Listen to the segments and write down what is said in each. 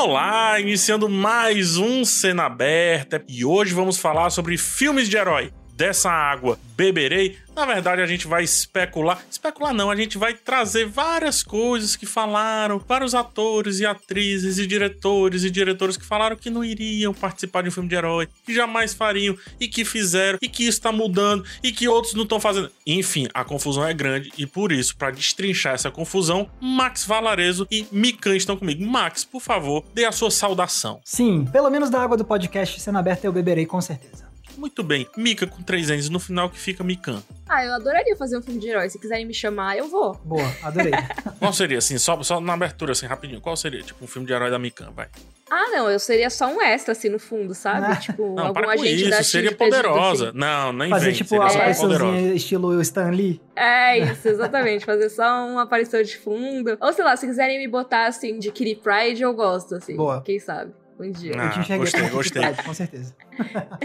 Olá! Iniciando mais um Cena Aberta e hoje vamos falar sobre filmes de herói. Dessa água beberei. Na verdade, a gente vai especular. Especular não, a gente vai trazer várias coisas que falaram, vários atores e atrizes e diretores e diretores que falaram que não iriam participar de um filme de herói, que jamais fariam e que fizeram e que isso tá mudando e que outros não estão fazendo. Enfim, a confusão é grande e por isso, para destrinchar essa confusão, Max Valarezo e Mikan estão comigo. Max, por favor, dê a sua saudação. Sim, pelo menos da água do podcast sendo aberta eu beberei com certeza. Muito bem. Mika com três N's no final que fica Mikan. Ah, eu adoraria fazer um filme de herói. Se quiserem me chamar, eu vou. Boa, adorei. Qual seria, assim, só, só na abertura, assim, rapidinho, qual seria, tipo, um filme de herói da Mikan, vai? Ah, não, eu seria só um extra, assim, no fundo, sabe? Ah. Tipo, Não, algum para com agente isso, da seria poderosa. Não, nem Fazer vem, tipo seria uma poderosa. apariçãozinha estilo Stan Lee. É isso, exatamente. Fazer só uma aparição de fundo. Ou sei lá, se quiserem me botar, assim, de Kitty Pride, eu gosto, assim. Boa. Quem sabe? Um dia. Ah, eu te gostei, gostei. Com certeza.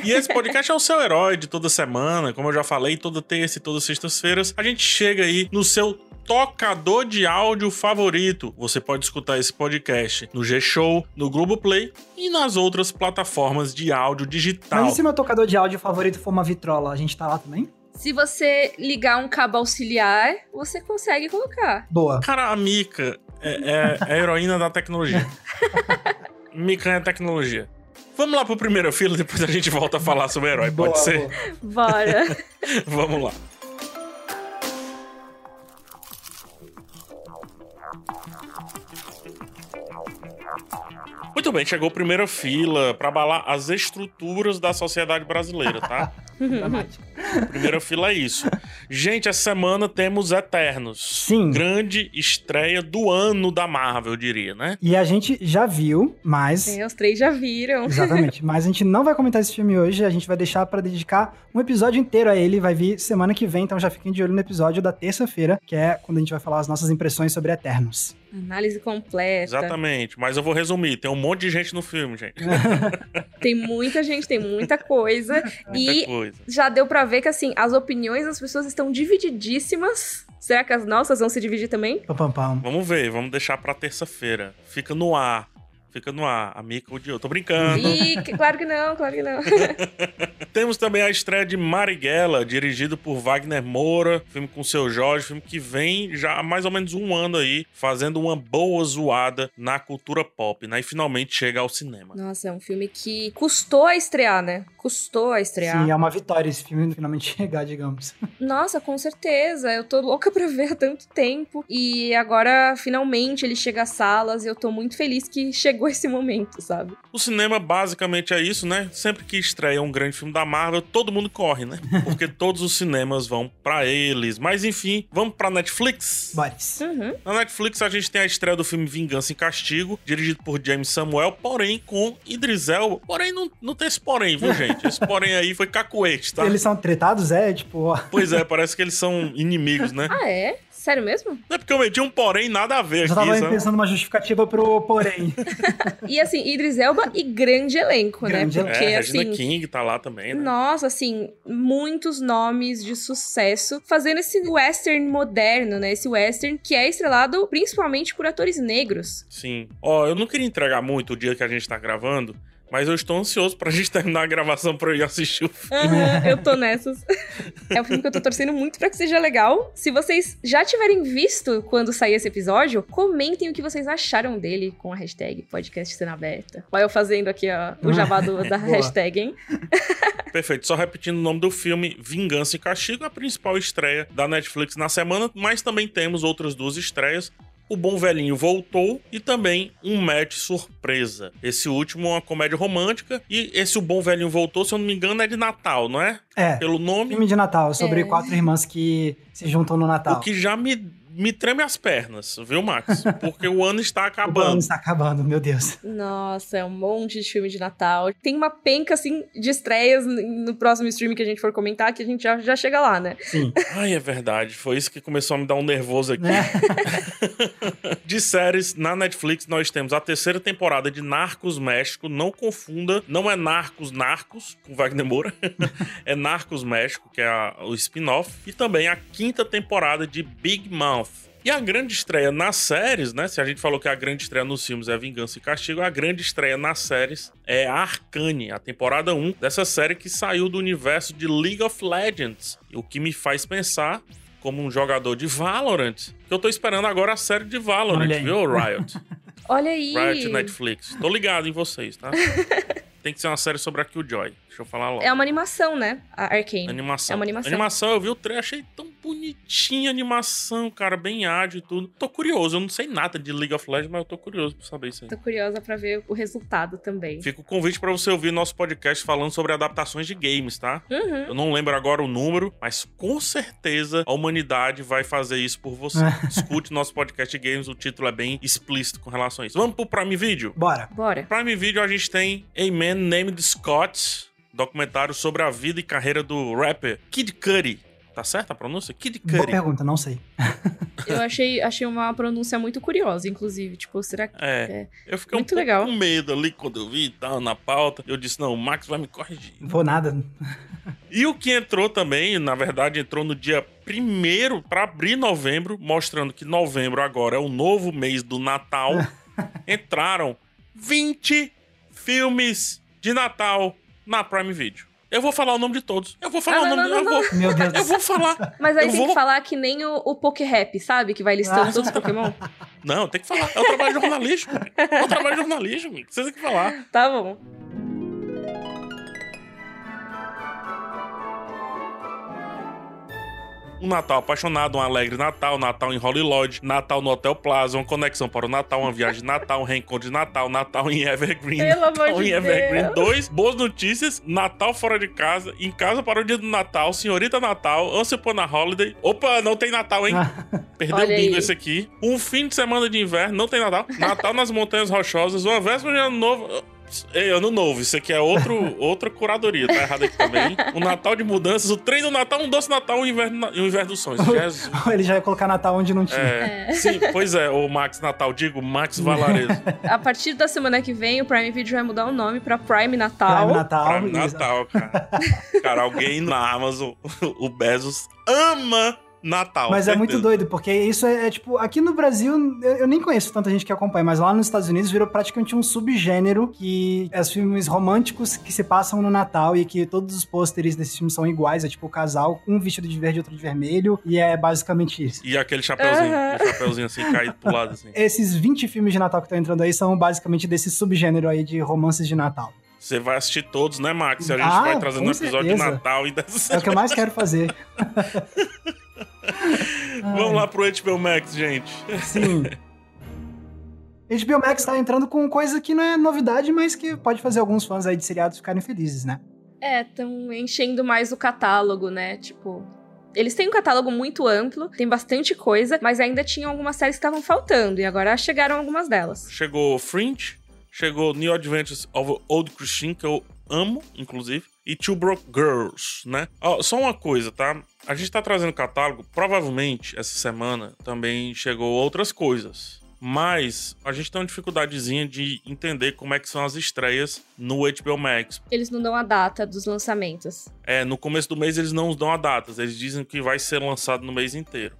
E esse podcast é o seu herói de toda semana, como eu já falei, toda terça e todas sextas-feiras. A gente chega aí no seu tocador de áudio favorito. Você pode escutar esse podcast no G-Show, no Globoplay e nas outras plataformas de áudio digital. Mas e se meu tocador de áudio favorito for uma vitrola? A gente tá lá também? Se você ligar um cabo auxiliar, você consegue colocar. Boa. Cara, a Mika é, é- é a heroína da tecnologia. É tecnologia. Vamos lá pro primeiro fila, depois a gente volta a falar sobre herói, pode Boa, ser? boa. Bora. Vamos lá. Muito bem, chegou a primeira fila para abalar as estruturas da sociedade brasileira, tá? Dramático. Primeira fila é isso. Gente, essa semana temos Eternos. Sim. Grande estreia do ano da Marvel, eu diria, né? E a gente já viu, mas. É, os três já viram. Exatamente. Mas a gente não vai comentar esse filme hoje, a gente vai deixar pra dedicar um episódio inteiro a ele. Vai vir semana que vem, então já fiquem de olho no episódio da terça-feira, que é quando a gente vai falar as nossas impressões sobre Eternos. Análise completa. Exatamente. Mas eu vou resumir. Tem um monte de gente no filme, gente. Tem muita gente, tem muita coisa. Muita e coisa. já deu pra ver que, assim, as opiniões das pessoas estão divididíssimas. Será que as nossas vão se dividir também? Vamos ver, vamos deixar pra terça-feira. Fica no ar. Fica no ar. A Mika odiou. Tô brincando. Ih, claro que não, claro que não. Temos também a estreia de Marighella, dirigido por Wagner Moura, filme com seu Jorge, filme que vem já há mais ou menos um ano aí, fazendo uma boa zoada na cultura pop, né? E finalmente chega ao cinema. Nossa, é um filme que custou a estrear, né? Custou a estrear. Sim, é uma vitória esse filme finalmente chegar, digamos. Nossa, com certeza. Eu tô louca pra ver há tanto tempo. E agora, finalmente, ele chega às salas e eu tô muito feliz que chegou esse momento, sabe? O cinema basicamente é isso, né? Sempre que estreia um grande filme da Marvel, todo mundo corre, né? Porque todos os cinemas vão pra eles. Mas enfim, vamos pra Netflix? Boris. Uhum. Na Netflix a gente tem a estreia do filme Vingança e Castigo, dirigido por James Samuel, porém com Idris Elba. Porém, não, não tem esse porém, viu, gente? Esse porém aí foi cacuete, tá? Eles são tretados, é? Tipo, ó. Pois é, parece que eles são inimigos, né? Ah, é? Sério mesmo? Não é porque eu meti um porém nada a ver já aqui, tava sabe? pensando uma justificativa pro porém. E assim, Idris Elba e grande elenco, Grande né? elenco. Porque, É, Regina assim. King tá lá também, né? Nossa, assim, muitos nomes de sucesso fazendo esse western moderno, né? Esse western que é estrelado principalmente por atores negros. Sim. Ó, eu não queria entregar muito o dia que a gente tá gravando, mas eu estou ansioso pra gente terminar a gravação pra eu ir assistir o filme. Aham, eu tô nessas. É um filme que eu tô torcendo muito pra que seja legal. Se vocês já tiverem visto quando sair esse episódio, comentem o que vocês acharam dele com a hashtag podcast cena aberta. Vai eu fazendo aqui ó, o jabá do- da hashtag, hein? Perfeito. Só repetindo o nome do filme, Vingança e Castigo, a principal estreia da Netflix na semana, mas também temos outras duas estreias. O Bom Velhinho voltou e também um match surpresa. Esse último é uma comédia romântica e esse O Bom Velhinho voltou, se eu não me engano, é de Natal, não é? É. Pelo nome, Filme de Natal, sobre É. quatro irmãs que se juntam no Natal. o que já me, me treme as pernas, viu, Max? Porque o ano está O ano acabando. está acabando, meu Deus. Nossa, é um monte de filme de Natal. Tem uma penca, assim, de estreias no próximo stream que a gente for comentar, que a gente já, já chega lá, né? Sim. Ai, é verdade. Foi isso que começou a me dar um nervoso aqui. Né? De séries, na Netflix nós temos a terceira temporada de Narcos México. Não confunda, não é Narcos Narcos, com Wagner Moura. é Narcos México, que é a- o spin-off. E também a quinta temporada de Big Mouth. E a grande estreia nas séries, né? Se a gente falou que a grande estreia nos filmes é Vingança e Castigo, a grande estreia nas séries é a Arcane, a temporada 1 dessa série que saiu do universo de League of Legends. O que me faz pensar como um jogador de Valorant, que eu tô esperando agora a série de Valorant, viu, Riot? Olha aí. Riot Netflix. Tô ligado em vocês, tá? Tem que ser uma série sobre a Killjoy. Deixa eu falar logo. É uma animação, né? A Arcane. Animação. É uma animação. Animação, eu vi o trailer, achei tão bonitinha a animação, cara, bem ágil e tudo. Tô curioso, eu não sei nada de League of Legends, mas eu tô curioso pra saber isso aí. Tô curiosa pra ver o resultado também. Fica o convite pra você ouvir nosso podcast falando sobre adaptações de games, tá? Uhum. Eu não lembro agora o número, mas com certeza a humanidade vai fazer isso por você. Escute nosso podcast de games, o título é bem explícito com relação a isso. Vamos pro Prime Video? Bora. Bora. Prime Video a gente tem A Man Named Scott, documentário sobre a vida e carreira do rapper Kid Cudi. Tá certa a pronúncia? Kid Boa Cudi. pergunta, não sei. Eu achei, achei uma pronúncia muito curiosa, inclusive. Tipo, será que. É, eu fiquei Muito um pouco legal. com medo ali quando eu vi e tal, na pauta. Eu disse, não, o Max vai me corrigir. Vou nada. E o que entrou também, na verdade, entrou no dia 1 para abrir novembro, mostrando que novembro agora é o novo mês do Natal. Entraram 20 filmes de Natal na Prime Video. Eu vou falar o nome de todos. Eu vou falar Ah, o não, nome não, eu não, vou, Meu Deus do Eu vou falar. Mas aí Eu tem vou- que falar que nem o, o Poké-Rap, sabe? Que vai listando Ah. todos os Pokémon. Não, tem que falar. É o trabalho jornalístico. É o trabalho jornalístico. Você tem que falar. Tá bom. Um Natal apaixonado, um alegre Natal, Natal em Holly Lodge, Natal no Hotel Plaza, uma conexão para o Natal, uma viagem de Natal, um reencontro de Natal, Natal em Evergreen. Pelo amor Natal de em Evergreen Deus. 2, boas notícias, Natal fora de casa, em casa para o dia do Natal, Senhorita Natal, Once Upon a Holiday. Opa, não tem Natal, hein? Perdeu o Olha bingo aí. esse aqui. Um fim de semana de inverno, não tem Natal. Natal nas Montanhas Rochosas, uma véspera de ano novo. Ei, ano novo, isso aqui é outro, outra curadoria, tá errado aqui também. Um Natal de mudanças, o trem do Natal, um doce Natal e um inverno, um inverno dos sonhos. Jesus. Ele já ia colocar Natal onde não tinha. É, Sim, pois é, o Max Natal, digo, Max Valarezo. A partir da semana que vem, o Prime Video vai mudar o nome pra Prime Natal. Prime Natal. Pra Natal, cara. Cara, alguém na Amazon, o Bezos ama Natal. Mas é certeza. muito doido, porque isso é, é, tipo, aqui no Brasil, eu, eu nem conheço tanta gente que acompanha, mas lá nos Estados Unidos virou praticamente um subgênero que é os filmes românticos que se passam no Natal e que todos os pôsteres desses filmes são iguais, é tipo o casal, um vestido de verde e outro de vermelho, e é basicamente isso. E aquele chapeuzinho, Aham. o chapeuzinho assim, caído pro lado, assim. Esses 20 filmes de Natal que estão entrando aí são basicamente desse subgênero aí de romances de Natal. Você vai assistir todos, né, Max? E a gente Ah, vai trazendo com um episódio certeza. de Natal e dessas... É o que eu mais quero fazer. Vamos lá pro HBO Max, gente. Sim. HBO Max tá entrando com coisa que não é novidade, mas que pode fazer alguns fãs aí de seriados ficarem felizes, né? É, estão enchendo mais o catálogo, né? Tipo. Eles têm um catálogo muito amplo, tem bastante coisa, mas ainda tinham algumas séries que estavam faltando, e agora chegaram algumas delas. Chegou Fringe, chegou New Adventures of Old Christine, que eu amo, inclusive, e Two Broke Girls, né? Ó, só uma coisa, tá? A gente tá trazendo catálogo, provavelmente essa semana também chegou outras coisas. Mas a gente tem uma dificuldadezinha de entender como é que são as estreias no HBO Max. Eles não dão a data dos lançamentos. É, no começo do mês eles não dão a datas, eles dizem que vai ser lançado no mês inteiro.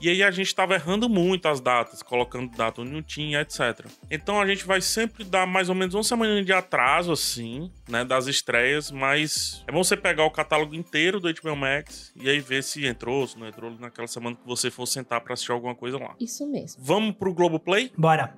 E aí a gente tava errando muito as datas, colocando data onde não tinha, etc. Então a gente vai sempre dar mais ou menos uma semana de atraso, assim, né, das estreias, mas é bom você pegar o catálogo inteiro do HBO Max e aí ver se entrou, se não entrou naquela semana que você for sentar pra assistir alguma coisa lá. Isso mesmo. Vamos pro Globoplay? Bora.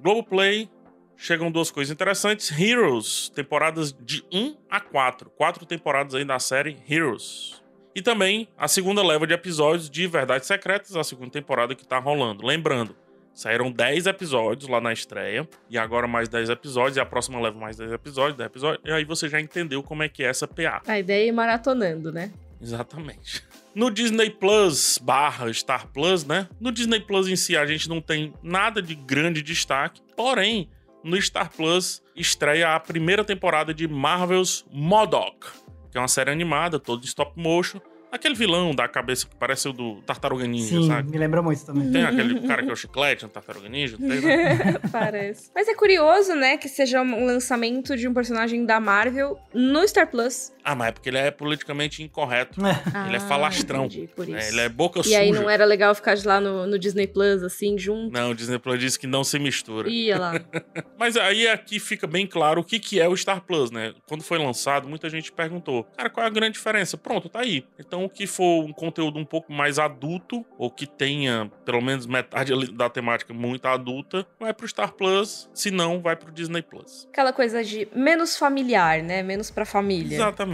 Globoplay, chegam duas coisas interessantes. Heroes, temporadas de 1 a 4. Quatro temporadas aí da série Heroes. E também a segunda leva de episódios de Verdades Secretas, a segunda temporada que tá rolando. Lembrando, saíram 10 episódios lá na estreia, e agora mais 10 episódios, e a próxima leva mais 10 episódios, 10 episódios, e aí você já entendeu como é que é essa PA. A ideia é ir maratonando, né? Exatamente. No Disney Plus barra Star Plus, né? No Disney Plus em si a gente não tem nada de grande destaque, porém, no Star Plus estreia a primeira temporada de Marvel's MODOK, que é uma série animada, toda em stop motion, Aquele vilão da cabeça que parece o do Tartaruga Ninja, Sim, sabe? me lembra muito também. Tem aquele cara que é o chiclete no Tartaruga Ninja, tem, né? Parece. Mas é curioso, né, que seja um lançamento de um personagem da Marvel no Star Plus. Ah, mas é porque ele é politicamente incorreto. É. Ele é Ah, falastrão. entendi, por né? isso. Ele é boca E suja. aí não era legal ficar de lá no, no Disney Plus, assim, junto. Não, o Disney Plus disse que não se mistura. Ia lá. Mas aí aqui fica bem claro o que, que é o Star Plus, né? Quando foi lançado, muita gente perguntou, cara, qual é a grande diferença? Pronto, tá aí. Então, o que for um conteúdo um pouco mais adulto, ou que tenha pelo menos metade da temática muito adulta, vai pro Star Plus, se não, vai pro Disney Plus. Aquela coisa de menos familiar, né? Menos pra família. Exatamente.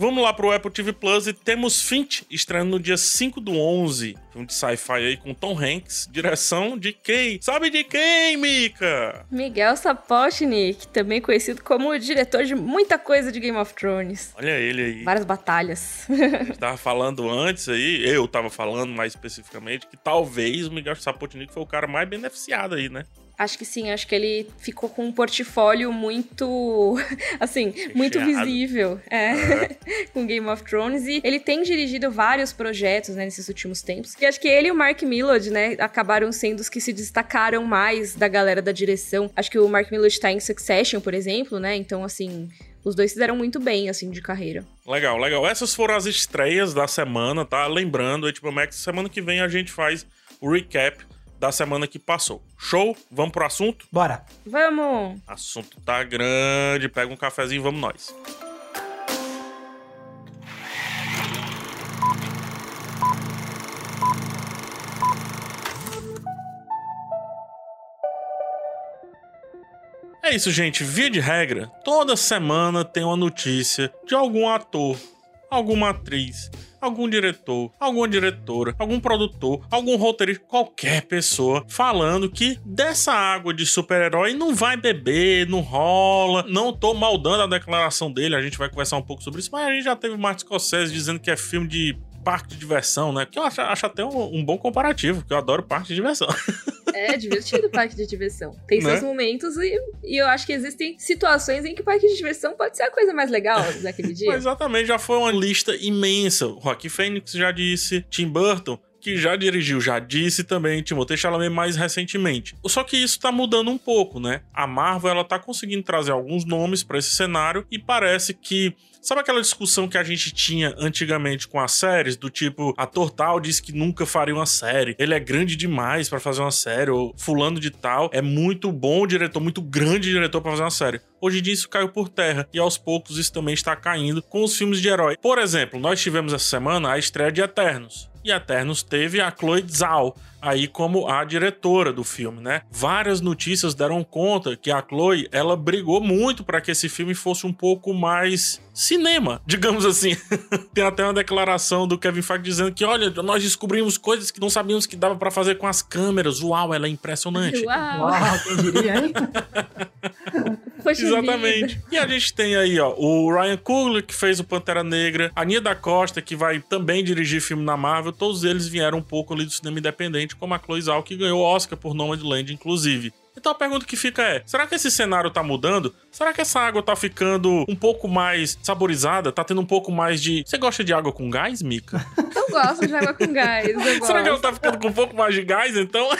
Vamos lá pro Apple TV Plus e temos Finch estreando no dia 5 do 11. Filme de sci-fi aí com Tom Hanks, direção de quem? Sabe de quem, Mika? Miguel Sapochnik, também conhecido como o diretor de muita coisa de Game of Thrones. Olha ele aí. Várias batalhas. A gente tava falando antes aí, eu tava falando mais especificamente, que talvez o Miguel Sapochnik foi o cara mais beneficiado aí, né? Acho que sim, acho que ele ficou com um portfólio muito, assim, muito visível é, com Game of Thrones. E ele tem dirigido vários projetos né, nesses últimos tempos. E acho que ele e o Mark Millard, né, acabaram sendo os que se destacaram mais da galera da direção. Acho que o Mark Millard tá em Succession, por exemplo, né? Então, assim, os dois fizeram muito bem, assim, de carreira. Legal, legal. Essas foram as estreias da semana, tá? Lembrando, HBO Max, semana que vem a gente faz o recap da semana que passou. Show? Vamos pro assunto? Bora. Vamos! Assunto tá grande, pega um cafezinho, vamos nós. É isso, gente. Via de regra, toda semana tem uma notícia de algum ator, alguma atriz, algum diretor, alguma diretora, algum produtor, algum roteirista, qualquer pessoa falando que dessa água de super-herói não vai beber, não rola. Não tô maldando a declaração dele, a gente vai conversar um pouco sobre isso, mas a gente já teve Martin Scorsese dizendo que é filme de parque de diversão, né? Que eu acho, acho até um, um bom comparativo, que eu adoro parque de diversão. É divertido o parque de diversão. Tem Né? seus momentos e, e eu acho que existem situações em que o parque de diversão pode ser a coisa mais legal daquele dia. Exatamente, já foi uma lista imensa. O Rocky Phoenix já disse, Tim Burton, que já dirigiu, já disse também, Timothée Chalamet mais recentemente. Só que isso tá mudando um pouco, né? A Marvel, ela tá conseguindo trazer alguns nomes para esse cenário e parece que Sabe aquela discussão que a gente tinha antigamente com as séries, do tipo, ator tal disse que nunca faria uma série, ele é grande demais pra fazer uma série, ou fulano de tal é muito bom diretor, muito grande diretor pra fazer uma série. Hoje em dia isso caiu por terra e aos poucos isso também está caindo com os filmes de herói. Por exemplo, nós tivemos essa semana a estreia de Eternos. E Eternos teve a Chloe Zhao aí como a diretora do filme, né? Várias notícias deram conta que a Chloe, ela brigou muito para que esse filme fosse um pouco mais cinema, digamos assim. Tem até uma declaração do Kevin Feige dizendo que, olha, nós descobrimos coisas que não sabíamos que dava para fazer com as câmeras. Uau, ela é impressionante. Uau! Uau, quem diria, hein? Exatamente. vida. E a gente tem aí, ó, o Ryan Coogler, que fez o Pantera Negra, a Nia da Costa, que vai também dirigir filme na Marvel, todos eles vieram um pouco ali do cinema independente, como a Chloe Zhao, que ganhou o Oscar por Nomadland, inclusive. Então a pergunta que fica é: será que esse cenário tá mudando? Será que essa água tá ficando um pouco mais saborizada? Tá tendo um pouco mais de. Você gosta de água com gás, Mika? Eu gosto de água com gás. Será que ela tá ficando com um pouco mais de gás, então?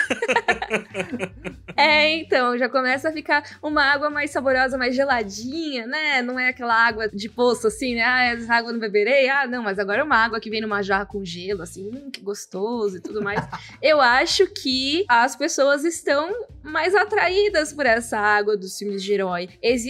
É, então, já começa a ficar uma água mais saborosa, mais geladinha, né? Não é aquela água de poço assim, né? Ah, essa água não beberei. Ah, não, mas agora é uma água que vem numa jarra com gelo, assim, hum, que gostoso e tudo mais. Eu acho que as pessoas estão mais atraídas por essa água dos filmes de herói. Existe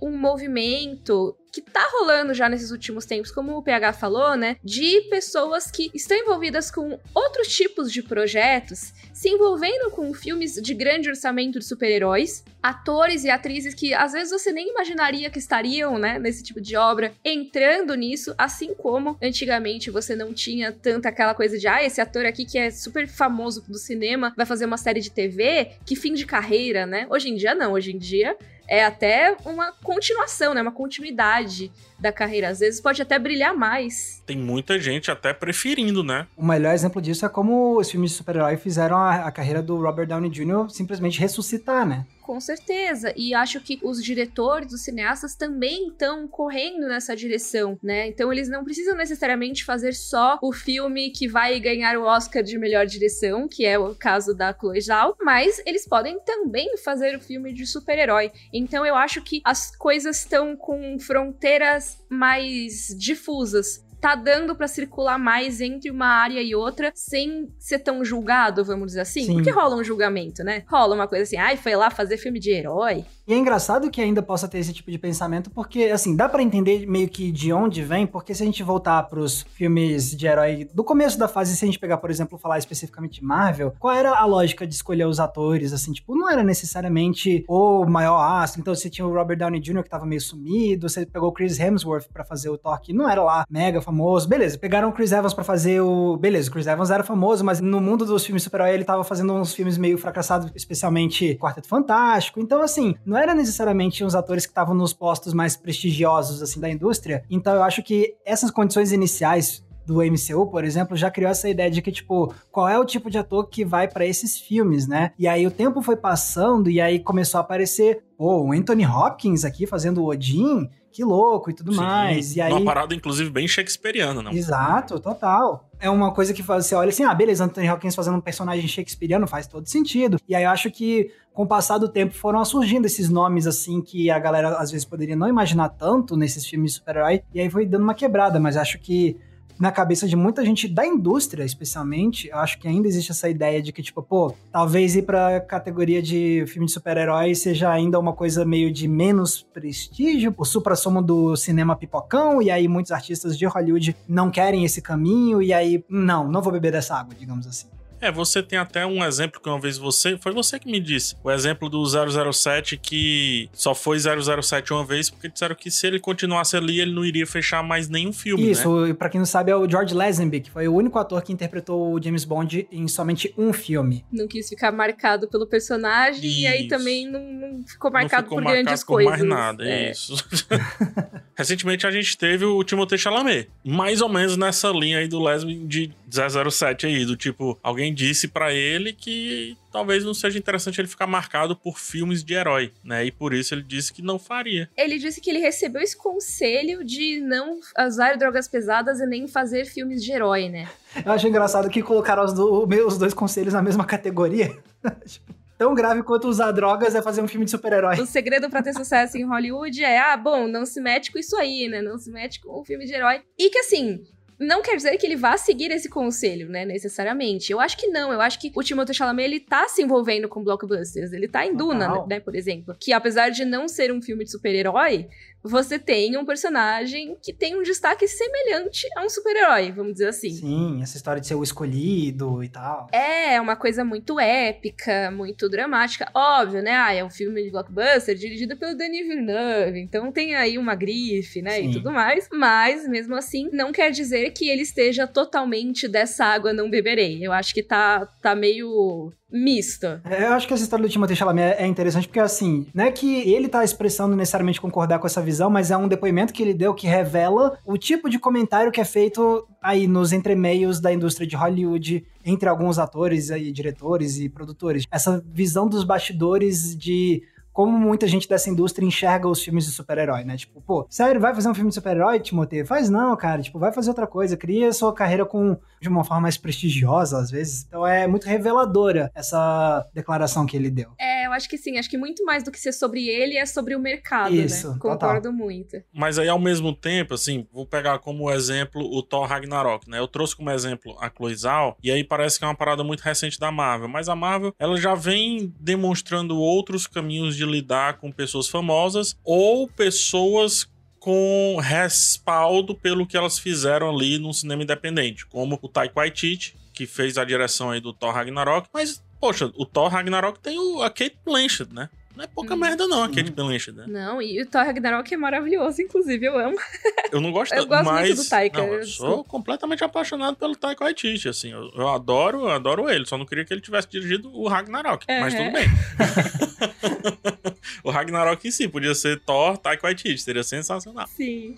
um movimento que tá rolando já nesses últimos tempos, como o PH falou, né? De pessoas que estão envolvidas com outros tipos de projetos, se envolvendo com filmes de grande orçamento de super-heróis, atores e atrizes que às vezes você nem imaginaria que estariam, né, nesse tipo de obra, entrando nisso, assim como antigamente você não tinha tanta aquela coisa de, ah, esse ator aqui que é super famoso do cinema vai fazer uma série de TV, que fim de carreira, né? Hoje em dia não, hoje em dia é até uma continuação, né? Uma continuidade da carreira. Às vezes pode até brilhar mais. Tem muita gente até preferindo, né? O melhor exemplo disso é como os filmes de super-herói fizeram a, a carreira do Robert Downey Jr. simplesmente ressuscitar, né? Com certeza. E acho que os diretores, os cineastas também estão correndo nessa direção, né? Então eles não precisam necessariamente fazer só o filme que vai ganhar o Oscar de melhor direção, que é o caso da Chloe Zhao, mas eles podem também fazer o filme de super-herói. Então eu acho que as coisas estão com fronteiras mais difusas tá dando para circular mais entre uma área e outra sem ser tão julgado, vamos dizer assim. Sim. Porque rola um julgamento, né? Rola uma coisa assim, ai, foi lá fazer filme de herói. E é engraçado que ainda possa ter esse tipo de pensamento, porque, assim, dá para entender meio que de onde vem, porque se a gente voltar pros filmes de herói do começo da fase, se a gente pegar, por exemplo, falar especificamente Marvel, qual era a lógica de escolher os atores, assim, tipo, não era necessariamente o maior astro, então você tinha o Robert Downey Jr. que tava meio sumido, você pegou o Chris Hemsworth para fazer o Thor, que não era lá mega famoso, famoso. Beleza, pegaram o Chris Evans para fazer o. Beleza, o Chris Evans era famoso, mas no mundo dos filmes super-herói ele tava fazendo uns filmes meio fracassados, especialmente Quarteto Fantástico. Então, assim, não era necessariamente uns atores que estavam nos postos mais prestigiosos, assim, da indústria. Então, eu acho que essas condições iniciais do MCU, por exemplo, já criou essa ideia de que, tipo, qual é o tipo de ator que vai para esses filmes, né? E aí o tempo foi passando e aí começou a aparecer, pô, o Anthony Hopkins aqui fazendo o Odin, que louco e tudo Sim, mais. E aí... Uma parada, inclusive, bem shakespeariana, não? Exato, total. É uma coisa que você olha assim, ah, beleza, Anthony Hopkins fazendo um personagem shakespeariano faz todo sentido. E aí eu acho que, com o passar do tempo, foram surgindo esses nomes, assim, que a galera, às vezes, poderia não imaginar tanto nesses filmes de super-herói. E aí foi dando uma quebrada, mas acho que na cabeça de muita gente da indústria, especialmente, acho que ainda existe essa ideia de que, tipo, pô, talvez ir pra categoria de filme de super-herói seja ainda uma coisa meio de menos prestígio, o supra-sumo do cinema pipocão, e aí muitos artistas de Hollywood não querem esse caminho, e aí, não, não vou beber dessa água, digamos assim. É, você tem até um exemplo que uma vez você. Foi você que me disse. O exemplo do 007 que só foi 007 uma vez, porque disseram que se ele continuasse ali, ele não iria fechar mais nenhum filme. Isso, né? e pra quem não sabe, é o George Lazenby, que foi o único ator que interpretou o James Bond em somente um filme. Não quis ficar marcado pelo personagem isso. e aí também não, não ficou marcado não ficou por marcado grandes por coisas. mais nada, é. isso. Recentemente a gente teve o Timothée Chalamet, mais ou menos nessa linha aí do Lazenby de 007 aí, do tipo, alguém disse para ele que talvez não seja interessante ele ficar marcado por filmes de herói, né? E por isso ele disse que não faria. Ele disse que ele recebeu esse conselho de não usar drogas pesadas e nem fazer filmes de herói, né? Eu acho engraçado que colocaram os, do, os dois conselhos na mesma categoria. tão grave quanto usar drogas é fazer um filme de super-herói. O segredo para ter sucesso em Hollywood é, ah, bom, não se mete com isso aí, né? Não se mete com um filme de herói. E que assim, não quer dizer que ele vá seguir esse conselho, né, necessariamente. Eu acho que não, eu acho que o Timothée Chalamet, ele tá se envolvendo com blockbusters, ele tá em Duna, né, por exemplo, que apesar de não ser um filme de super-herói, você tem um personagem que tem um destaque semelhante a um super-herói, vamos dizer assim. Sim, essa história de ser o escolhido e tal. É, é uma coisa muito épica, muito dramática. Óbvio, né? Ah, é um filme de blockbuster dirigido pelo Denis Villeneuve, então tem aí uma grife, né, Sim. e tudo mais. Mas, mesmo assim, não quer dizer que ele esteja totalmente dessa água não beberei. Eu acho que tá, tá meio mista. É, eu acho que essa história do Timothée Chalamet é interessante porque, assim, não é que ele tá expressando necessariamente concordar com essa visão, mas é um depoimento que ele deu que revela o tipo de comentário que é feito aí nos entremeios da indústria de Hollywood, entre alguns atores e diretores e produtores. Essa visão dos bastidores de como muita gente dessa indústria enxerga os filmes de super-herói, né? Tipo, pô, sério, vai fazer um filme de super-herói, Timothée? Faz não, cara. Tipo, vai fazer outra coisa. Cria sua carreira com de uma forma mais prestigiosa, às vezes. Então é muito reveladora essa declaração que ele deu. É, eu acho que sim. Acho que muito mais do que ser sobre ele, é sobre o mercado, né? Isso, né? Concordo total. muito. Mas aí, ao mesmo tempo, assim, vou pegar como exemplo o Thor Ragnarok, né? Eu trouxe como exemplo a Chloe Zhao, e aí parece que é uma parada muito recente da Marvel. Mas a Marvel, ela já vem demonstrando outros caminhos de de lidar com pessoas famosas ou pessoas com respaldo pelo que elas fizeram ali no cinema independente, como o Taika Waititi, que fez a direção aí do Thor Ragnarok, mas poxa, o Thor Ragnarok tem o, a Kate Blanchett, né? Não é pouca hum. merda, não, a Kate hum. Blanchett, né? Não, e o Thor Ragnarok é maravilhoso, inclusive, eu amo. Eu não gosto Eu gosto mas... muito do Taika. Não, eu sou completamente apaixonado pelo Taika Waititi, assim. Eu, eu, adoro, eu adoro ele, só não queria que ele tivesse dirigido o Ragnarok, uhum. mas tudo bem. o Ragnarok em si podia ser Thor, Taika Waititi, seria sensacional. Sim.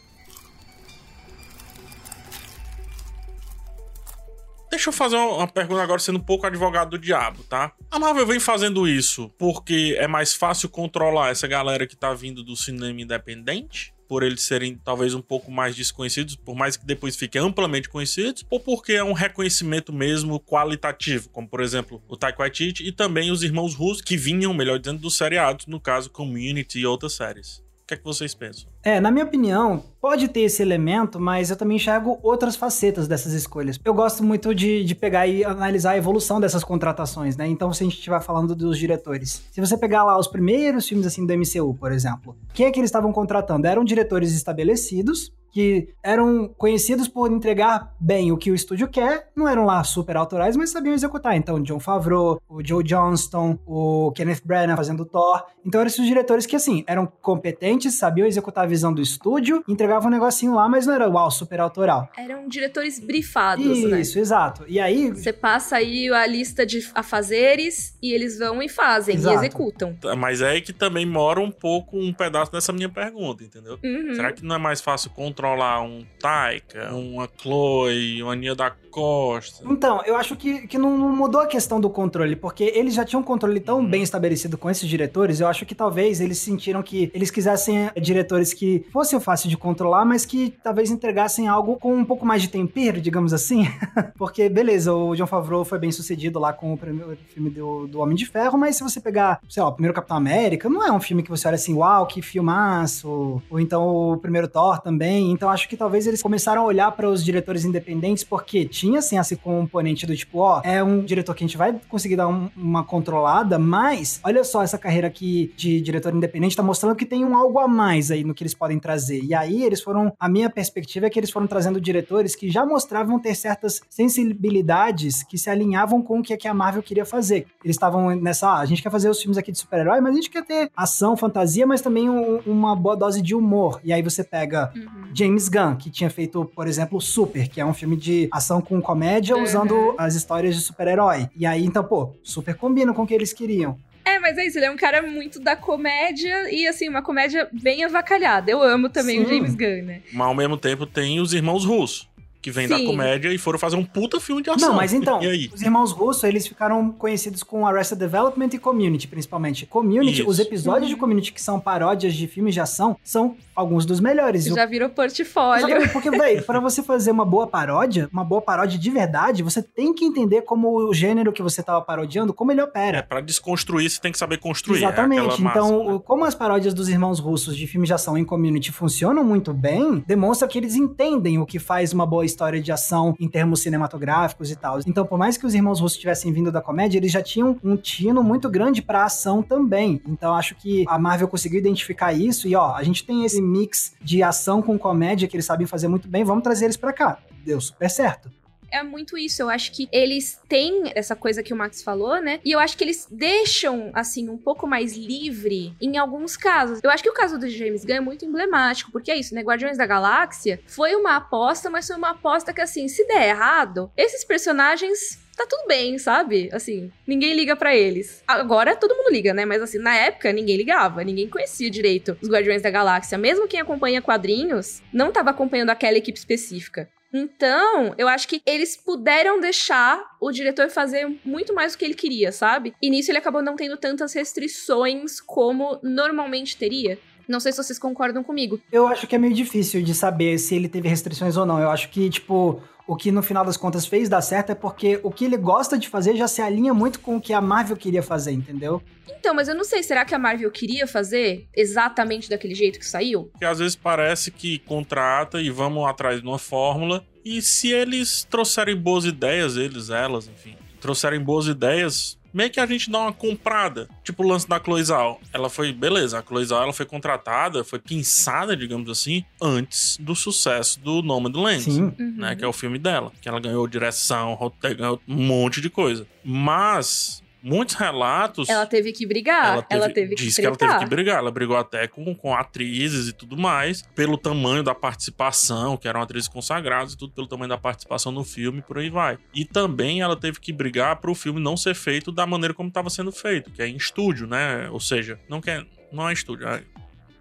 Deixa eu fazer uma pergunta agora, sendo um pouco advogado do diabo, tá? A Marvel vem fazendo isso porque é mais fácil controlar essa galera que tá vindo do cinema independente? por eles serem talvez um pouco mais desconhecidos, por mais que depois fiquem amplamente conhecidos, ou porque é um reconhecimento mesmo qualitativo, como por exemplo o Taika e também os irmãos Russo, que vinham, melhor dizendo, dos seriados, no caso Community e outras séries. O que é que vocês pensam? É, na minha opinião, pode ter esse elemento, mas eu também enxergo outras facetas dessas escolhas. Eu gosto muito de, de pegar e analisar a evolução dessas contratações, né? Então, se a gente estiver falando dos diretores, se você pegar lá os primeiros filmes assim do MCU, por exemplo, quem é que eles estavam contratando? Eram diretores estabelecidos que eram conhecidos por entregar bem o que o estúdio quer, não eram lá super autorais, mas sabiam executar. Então, John Favreau, o Joe Johnston, o Kenneth Branagh fazendo Thor. Então, eram esses diretores que, assim, eram competentes, sabiam executar a visão do estúdio, entregavam um negocinho lá, mas não era, uau, super autoral. Eram diretores brifados, Isso, né? Isso, exato. E aí... Você passa aí a lista de afazeres e eles vão e fazem, exato. e executam. Mas é aí que também mora um pouco um pedaço dessa minha pergunta, entendeu? Uhum. Será que não é mais fácil controlar controlar um Taika, uma Chloe, uma Nia da Costa. Então, eu acho que, que não, mudou a questão do controle, porque eles já tinham um controle tão uhum. bem estabelecido com esses diretores, eu acho que talvez eles sentiram que eles quisessem diretores que fossem fácil de controlar, mas que talvez entregassem algo com um pouco mais de tempero, digamos assim. porque, beleza, o John Favreau foi bem sucedido lá com o primeiro filme do, do Homem de Ferro, mas se você pegar, sei lá, o primeiro Capitão América, não é um filme que você olha assim, uau, que filmaço. Ou então o primeiro Thor também. Então acho que talvez eles começaram a olhar para os diretores independentes porque tinha assim esse componente do tipo, ó, é um diretor que a gente vai conseguir dar um, uma controlada, mas olha só essa carreira aqui de diretor independente tá mostrando que tem um algo a mais aí no que eles podem trazer. E aí eles foram, a minha perspectiva é que eles foram trazendo diretores que já mostravam ter certas sensibilidades que se alinhavam com o que a Marvel queria fazer. Eles estavam nessa, ah, a gente quer fazer os filmes aqui de super-herói, mas a gente quer ter ação, fantasia, mas também um, uma boa dose de humor. E aí você pega uhum. James Gunn, que tinha feito, por exemplo, Super, que é um filme de ação com comédia uhum. usando as histórias de super-herói. E aí, então, pô, super combina com o que eles queriam. É, mas é isso, ele é um cara muito da comédia e, assim, uma comédia bem avacalhada. Eu amo também Sim. o James Gunn, né? Mas ao mesmo tempo tem os irmãos russos que vem Sim. da comédia e foram fazer um puta filme de ação. Não, mas então, os irmãos Russo, eles ficaram conhecidos com Arrested Development e Community, principalmente. Community, Isso. os episódios uhum. de Community que são paródias de filmes de ação, são alguns dos melhores. Já virou portfólio. Exatamente, porque, velho, pra você fazer uma boa paródia, uma boa paródia de verdade, você tem que entender como o gênero que você tava parodiando, como ele opera. É, pra desconstruir, você tem que saber construir. É Exatamente. É então, né? como as paródias dos irmãos russos de filmes de ação em Community funcionam muito bem, demonstra que eles entendem o que faz uma boa história de ação em termos cinematográficos e tal. Então, por mais que os irmãos russos tivessem vindo da comédia, eles já tinham um tino muito grande pra ação também. Então, acho que a Marvel conseguiu identificar isso e, ó, a gente tem esse mix de ação com comédia que eles sabem fazer muito bem, vamos trazer eles para cá. Deu super certo é muito isso. Eu acho que eles têm essa coisa que o Max falou, né? E eu acho que eles deixam, assim, um pouco mais livre em alguns casos. Eu acho que o caso do James Gunn é muito emblemático, porque é isso, né? Guardiões da Galáxia foi uma aposta, mas foi uma aposta que, assim, se der errado, esses personagens tá tudo bem, sabe? Assim, ninguém liga para eles. Agora todo mundo liga, né? Mas assim, na época ninguém ligava, ninguém conhecia direito os Guardiões da Galáxia. Mesmo quem acompanha quadrinhos não tava acompanhando aquela equipe específica. Então, eu acho que eles puderam deixar o diretor fazer muito mais do que ele queria, sabe? E nisso ele acabou não tendo tantas restrições como normalmente teria. Não sei se vocês concordam comigo. Eu acho que é meio difícil de saber se ele teve restrições ou não. Eu acho que, tipo, o que no final das contas fez dar certo é porque o que ele gosta de fazer já se alinha muito com o que a Marvel queria fazer, entendeu? Então, mas eu não sei, será que a Marvel queria fazer exatamente daquele jeito que saiu? Porque às vezes parece que contrata e vamos atrás de uma fórmula. E se eles trouxerem boas ideias, eles, elas, enfim, trouxerem boas ideias, meio que a gente dá uma comprada. Tipo o lance da Cloizal. Ela foi, beleza, a Cloizal ela foi contratada, foi pensada, digamos assim, antes do sucesso do Nomadland, Sim. né? Uhum. Que é o filme dela. Que ela ganhou direção, roteiro, ganhou um monte de coisa. Mas muitos relatos. Ela teve que brigar. Ela teve, ela teve que Disse que ela teve que brigar. Ela brigou até com, com atrizes e tudo mais, pelo tamanho da participação, que eram atrizes consagradas e tudo pelo tamanho da participação no filme, por aí vai. E também ela teve que brigar para o filme não ser feito da maneira como estava sendo feito, que é em estúdio, né? Ou seja, não quer, não é estúdio, é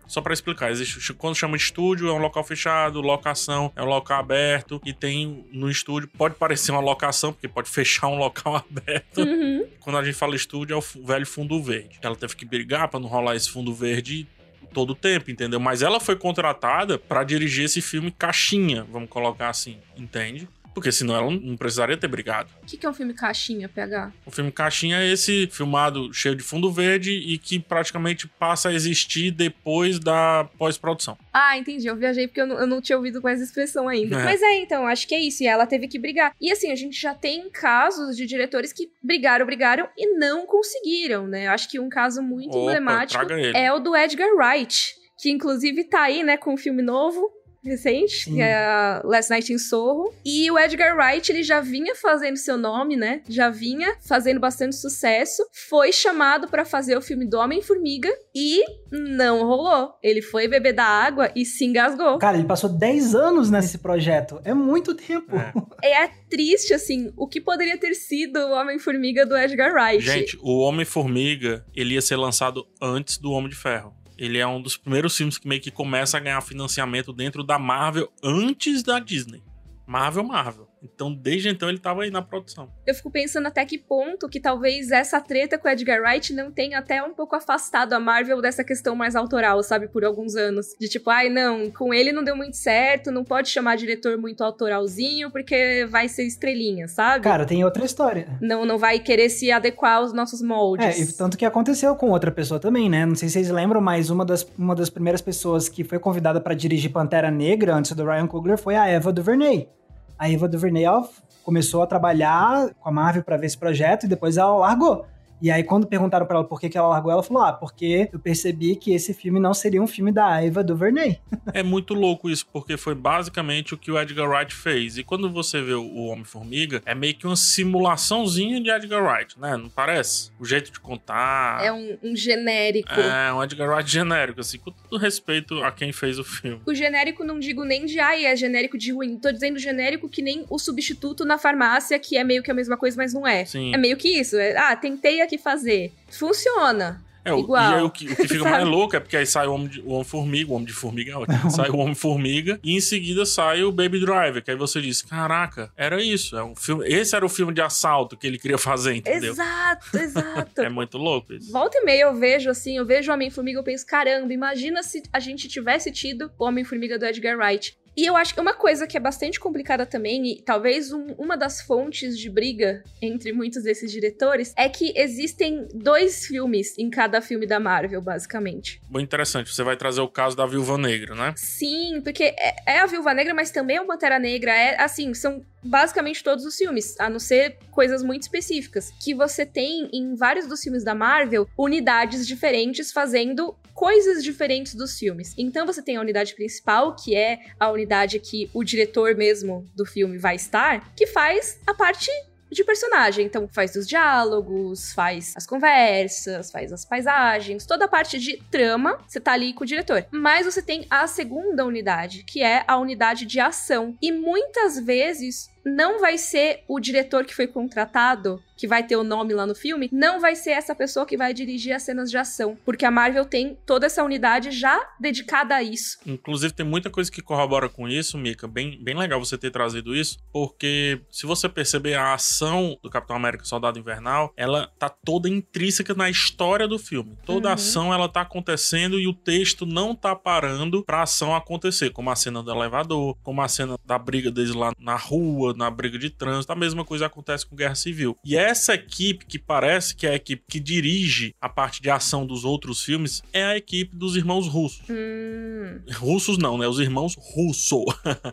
Só pra explicar, existe, quando chama de estúdio, é um local fechado, locação é um local aberto, e tem no estúdio, pode parecer uma locação, porque pode fechar um local aberto. Uhum. Quando a gente fala estúdio, é o velho fundo verde. Ela teve que brigar pra não rolar esse fundo verde todo o tempo, entendeu? Mas ela foi contratada pra dirigir esse filme caixinha, vamos colocar assim, entende? Porque senão ela não precisaria ter brigado. O que, que é um filme caixinha, PH? O filme Caixinha é esse filmado cheio de fundo verde e que praticamente passa a existir depois da pós-produção. Ah, entendi. Eu viajei porque eu não, eu não tinha ouvido com essa expressão ainda. É. Mas é, então, acho que é isso. E ela teve que brigar. E assim, a gente já tem casos de diretores que brigaram, brigaram e não conseguiram, né? Eu acho que um caso muito Opa, emblemático é o do Edgar Wright, que inclusive tá aí, né, com um filme novo. Recente, Sim. que é a Last Night in Soho. E o Edgar Wright, ele já vinha fazendo seu nome, né? Já vinha fazendo bastante sucesso. Foi chamado pra fazer o filme do Homem-Formiga e não rolou. Ele foi beber da água e se engasgou. Cara, ele passou 10 anos nesse projeto. É muito tempo. É. É triste, assim, o que poderia ter sido o Homem-Formiga do Edgar Wright. Gente, o Homem-Formiga, ele ia ser lançado antes do Homem de Ferro. Ele é um dos primeiros filmes que meio que começa a ganhar financiamento dentro da Marvel antes da Disney. Marvel, Marvel. Então, desde então, ele tava aí na produção. Eu fico pensando até que ponto que talvez essa treta com o Edgar Wright não tenha até um pouco afastado a Marvel dessa questão mais autoral, sabe, por alguns anos. De tipo, ai, não, com ele não deu muito certo, não pode chamar diretor muito autoralzinho, porque vai ser estrelinha, sabe? Cara, tem outra história. Não, não vai querer se adequar aos nossos moldes. É, e tanto que aconteceu com outra pessoa também, né? Não sei se vocês lembram, mas uma das, uma das primeiras pessoas que foi convidada pra dirigir Pantera Negra antes do Ryan Coogler foi a Eva DuVernay. A Eva DuVernay começou a trabalhar com a Marvel pra ver esse projeto e depois ela largou. E aí, quando perguntaram pra ela por que, que ela largou, ela falou: Ah, porque eu percebi que esse filme não seria um filme da Eva DuVernay. É muito louco isso, porque foi basicamente o que o Edgar Wright fez. E quando você vê o Homem-Formiga, é meio que uma simulaçãozinha de Edgar Wright, né? Não parece? O jeito de contar. É um, um genérico. É um Edgar Wright genérico, assim, com todo respeito a quem fez o filme. O genérico não digo nem de ai, é genérico de ruim. Tô dizendo genérico que nem o substituto na farmácia, que é meio que a mesma coisa, mas não é. Sim. É meio que isso. É, ah, tentei aqui fazer. Funciona. É, o- Igual. E aí o que, o que fica mais louco é porque aí sai o Homem- o Homem-Formiga, o Homem de Formiga é ótimo. sai o Homem-Formiga e em seguida sai o Baby Driver, que aí você diz, caraca, era isso, é um filme, esse era o filme de assalto que ele queria fazer, entendeu? Exato, exato. É muito louco isso. Volta e meia eu vejo assim, eu vejo o Homem-Formiga, eu penso, caramba, imagina se a gente tivesse tido o Homem-Formiga do Edgar Wright. E eu acho que uma coisa que é bastante complicada também, e talvez um- uma das fontes de briga entre muitos desses diretores, é que existem dois filmes em cada filme da Marvel, basicamente. Muito interessante, você vai trazer o caso da Viúva Negra, né? Sim, porque é, é a Viúva Negra, mas também é o Pantera Negra. É assim, são basicamente todos os filmes, a não ser coisas muito específicas. Que você tem em vários dos filmes da Marvel unidades diferentes fazendo coisas diferentes dos filmes. Então você tem a unidade principal, que é a unidade que o diretor mesmo do filme vai estar, que faz a parte de personagem. Então, faz os diálogos, faz as conversas, faz as paisagens, toda a parte de trama, você tá ali com o diretor. Mas você tem a segunda unidade, que é a unidade de ação. E muitas vezes não vai ser o diretor que foi contratado, que vai ter o nome lá no filme, não vai ser essa pessoa que vai dirigir as cenas de ação, porque a Marvel tem toda essa unidade já dedicada a isso. Inclusive, tem muita coisa que corrobora com isso, Mika. Bem, bem legal você ter trazido isso, porque se você perceber a ação do Capitão América Soldado Invernal, ela tá toda intrínseca na história do filme. Toda Uhum. ação ela tá acontecendo e o texto não tá parando pra ação acontecer, como a cena do elevador, como a cena da briga deles lá na rua, na briga de trânsito, a mesma coisa acontece com Guerra Civil. E essa equipe que parece que é a equipe que dirige a parte de ação dos outros filmes é a equipe dos irmãos russos. Hum, Russos não, né? Os irmãos Russo.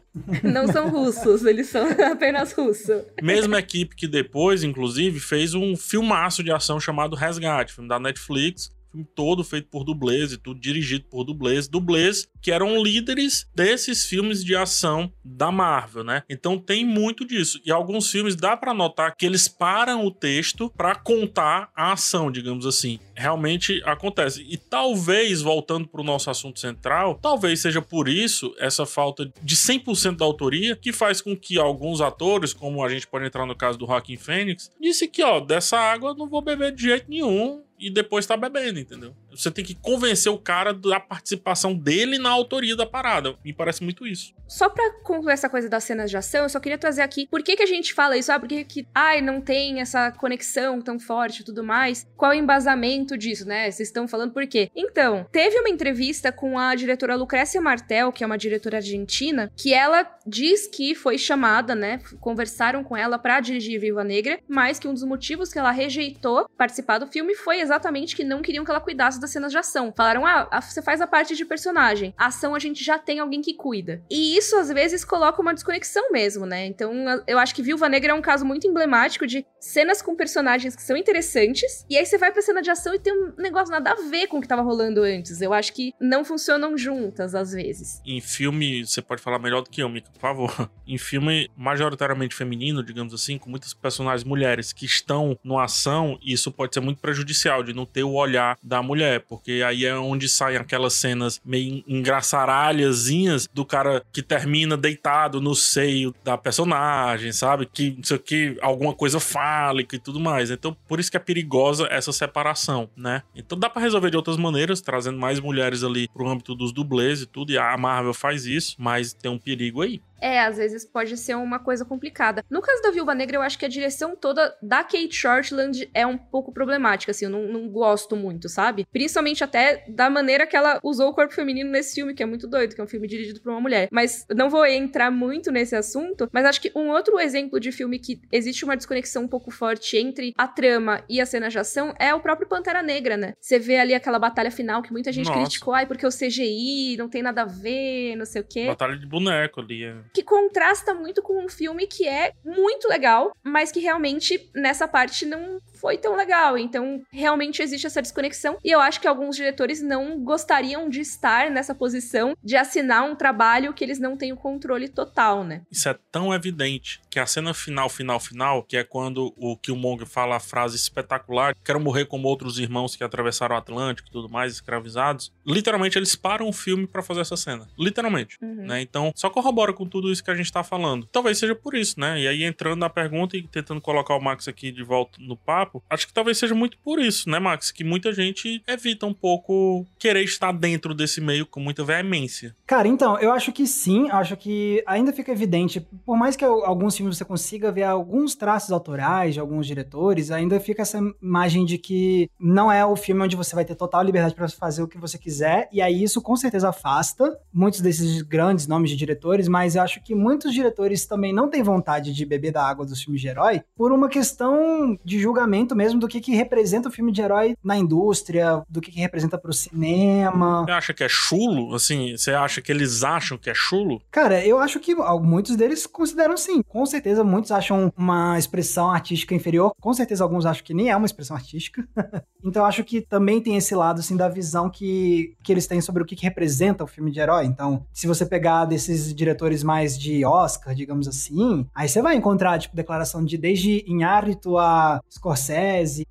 não são russos, eles são apenas russos. Mesma equipe que depois, inclusive, fez um filmaço de ação chamado Resgate, filme da Netflix. Filme todo feito por dublês e tudo dirigido por dublês. Dublês que eram líderes desses filmes de ação da Marvel, né? Então tem muito disso. E alguns filmes dá pra notar que eles param o texto pra contar a ação, digamos assim. Realmente acontece. E talvez, voltando pro nosso assunto central, talvez seja por isso essa falta de 100% da autoria que faz com que alguns atores, como a gente pode entrar no caso do Joaquin Phoenix, disse que, ó, dessa água eu não vou beber de jeito nenhum e depois tá bebendo, entendeu? Você tem que convencer o cara da participação dele na autoria da parada. Me parece muito isso. Só pra concluir essa coisa das cenas de ação, eu só queria trazer aqui por que, que a gente fala isso? Ah, por que, que ai, não tem essa conexão tão forte e tudo mais? Qual é o embasamento disso, né? Vocês estão falando por quê? Então, teve uma entrevista com a diretora Lucrécia Martel, que é uma diretora argentina, que ela diz que foi chamada, né? Conversaram com ela para dirigir Viva Negra, mas que um dos motivos que ela rejeitou participar do filme foi exatamente que não queriam que ela cuidasse das cenas de ação. Falaram: ah, você faz a parte de personagem. A ação a gente já tem alguém que cuida. E isso às vezes coloca uma desconexão mesmo, né? Então eu acho que Viúva Negra é um caso muito emblemático de cenas com personagens que são interessantes, e aí você vai pra cena de ação e tem um negócio nada a ver com o que tava rolando antes. Eu acho que não funcionam juntas às vezes. Em filme, você pode falar melhor do que eu, Mika, por favor. Em filme majoritariamente feminino, digamos assim, com muitas personagens mulheres que estão no ação, isso pode ser muito prejudicial de não ter o olhar da mulher, porque aí é onde saem aquelas cenas meio engraçaralhazinhas do cara que termina deitado no seio da personagem, sabe? Que não sei o que, alguma coisa fálica e tudo mais. Então, por isso que é perigosa essa separação, né? Então dá para resolver de outras maneiras, trazendo mais mulheres ali pro âmbito dos dublês e tudo, e a Marvel faz isso, mas tem um perigo aí. É, às vezes pode ser uma coisa complicada. No caso da Viúva Negra, eu acho que a direção toda da Kate Shortland é um pouco problemática, assim, eu não, não gosto muito, sabe? Principalmente até da maneira que ela usou o corpo feminino nesse filme, que é muito doido, que é um filme dirigido por uma mulher. Mas não vou entrar muito nesse assunto, mas acho que um outro exemplo de filme que existe uma desconexão um pouco forte entre a trama e a cena de ação é o próprio Pantera Negra, né? Você vê ali aquela batalha final que muita gente Nossa. criticou, ai, porque o CGI não tem nada a ver, não sei o quê Batalha de boneco ali. é. Que contrasta muito com um filme que é muito legal, mas que realmente nessa parte não foi tão legal. Então, realmente existe essa desconexão e eu acho que alguns diretores não gostariam de estar nessa posição de assinar um trabalho que eles não têm o controle total, né? Isso é tão evidente que a cena final, final, final, que é quando o Killmonger fala a frase espetacular: quero morrer como outros irmãos que atravessaram o Atlântico e tudo mais, escravizados. Literalmente, eles param o filme pra fazer essa cena. Literalmente. Uhum. Né? Então, só corrobora com tudo isso que a gente tá falando. Talvez seja por isso, né? E aí, entrando na pergunta e tentando colocar o Max aqui de volta no papo, acho que talvez seja muito por isso, né, Max? Que muita gente evita um pouco querer estar dentro desse meio com muita veemência. Cara, então, eu acho que sim, acho que ainda fica evidente, por mais que alguns filmes você consiga ver alguns traços autorais de alguns diretores, ainda fica essa imagem de que não é o filme onde você vai ter total liberdade para fazer o que você quiser, e aí isso com certeza afasta muitos desses grandes nomes de diretores, mas eu acho que muitos diretores também não têm vontade de beber da água dos filmes de herói por uma questão de julgamento mesmo do que, que representa o filme de herói na indústria, do que, que representa pro cinema. Você acha que é chulo? Assim, você acha que eles acham que é chulo? Cara, eu acho que muitos deles consideram sim. Com certeza, muitos acham uma expressão artística inferior. Com certeza, alguns acham que nem é uma expressão artística. então, eu acho que também tem esse lado, assim, da visão que, que eles têm sobre o que, que representa o filme de herói. Então, se você pegar desses diretores mais de Oscar, digamos assim, aí você vai encontrar, tipo, declaração de desde Inhárito a Scorsese,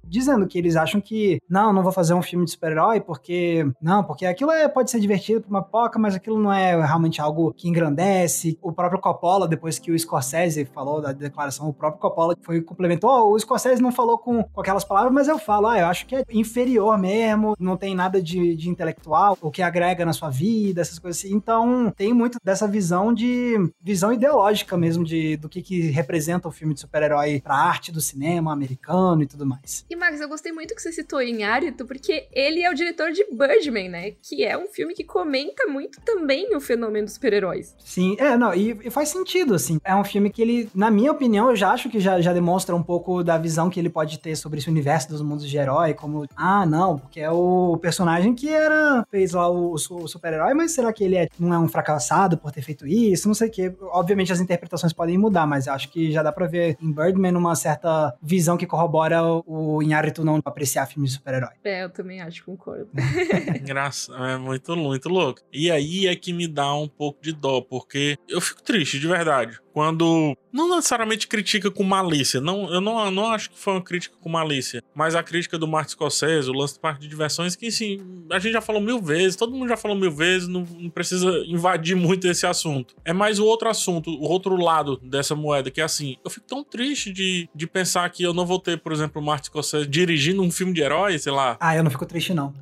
dizendo que eles acham que, não, não vou fazer um filme de super-herói porque, não, porque aquilo é, pode ser divertido pra uma poca, mas aquilo não é realmente algo que engrandece. O próprio Coppola, depois que o Scorsese falou da declaração, o próprio Coppola foi complementou, "Oh, o Scorsese não falou com, com aquelas palavras, mas eu falo, ah, eu acho que é inferior mesmo, não tem nada de, de intelectual, o que agrega na sua vida, essas coisas assim. Então, tem muito dessa visão de visão ideológica mesmo de do que, que representa o filme de super-herói pra arte do cinema americano e tudo mais. E Max, eu gostei muito que você citou em Arito, porque ele é o diretor de Birdman, né? Que é um filme que comenta muito também o fenômeno dos super-heróis. Sim, é, não, e, e faz sentido, assim. É um filme que ele, na minha opinião, eu já acho que já, já demonstra um pouco da visão que ele pode ter sobre esse universo dos mundos de herói, como, ah, não, porque é o personagem que era, fez lá o, o super-herói, mas será que ele é, não é um fracassado por ter feito isso? Não sei o quê. Obviamente as interpretações podem mudar, mas acho que já dá pra ver em Birdman uma certa visão que corrobora o Inharito não apreciar filmes de super-herói. É, eu também acho, concordo. Graça, é muito, muito louco. E aí é que me dá um pouco de dó, porque eu fico triste, de verdade. Quando não necessariamente critica com malícia, não, eu não, não acho que foi uma crítica com malícia, mas a crítica do Martin Scorsese, o lance do parque de diversões, que sim, a gente já falou mil vezes, todo mundo já falou mil vezes, não, não precisa invadir muito esse assunto. É mais o outro assunto, o outro lado dessa moeda, que é assim, eu fico tão triste de, de pensar que eu não vou ter, por exemplo, o Martin Scorsese dirigindo um filme de herói, sei lá. Ah, eu não fico triste, não.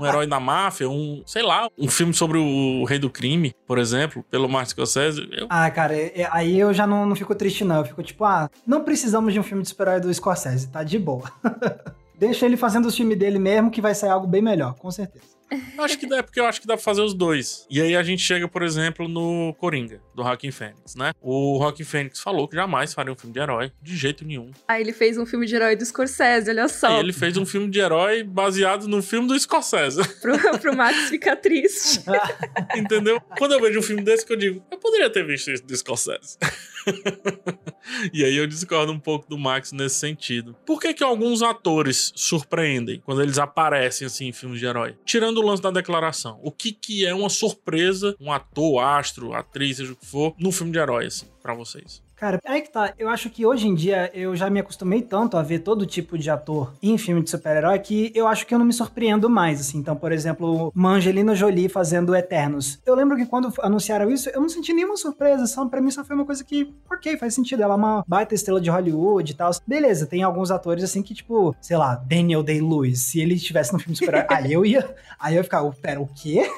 um herói da máfia, um, sei lá, um filme sobre o rei do crime, por exemplo, pelo Martin Scorsese. Eu... Ah, cara, é, aí eu já não, não fico triste, não. Eu fico tipo, ah, não precisamos de um filme de super-herói do Scorsese, tá de boa. Deixa ele fazendo o filme dele mesmo, que vai sair algo bem melhor, com certeza. Acho que dá, porque eu acho que dá pra fazer os dois. E aí a gente chega, por exemplo, no Coringa, do Rockin' Fênix, né? O Rockin' Fênix falou que jamais faria um filme de herói, de jeito nenhum. Aí ele fez um filme de herói do Scorsese, olha só. E ele fez um filme de herói baseado no filme do Scorsese. pro, pro Max ficar triste. Entendeu? Quando eu vejo um filme desse que eu digo, eu poderia ter visto isso do Scorsese. e aí eu discordo um pouco do Max nesse sentido. Por que que alguns atores surpreendem quando eles aparecem assim em filmes de herói? Tirando o lance da declaração. O que que é uma surpresa, um ator, astro, atriz, seja o que for, num filme de herói assim, para vocês? Cara, aí que tá. Eu acho que hoje em dia eu já me acostumei tanto a ver todo tipo de ator em filme de super-herói que eu acho que eu não me surpreendo mais, assim. Então, por exemplo, uma Angelina Jolie fazendo Eternos. Eu lembro que quando anunciaram isso, eu não senti nenhuma surpresa. Só, pra mim só foi uma coisa que, ok, faz sentido. Ela é uma baita estrela de Hollywood e tal. Beleza, tem alguns atores assim que, tipo, sei lá, Daniel Day-Lewis. Se ele estivesse no filme de super-herói, aí eu ia. Aí eu ia ficar, pera, o quê?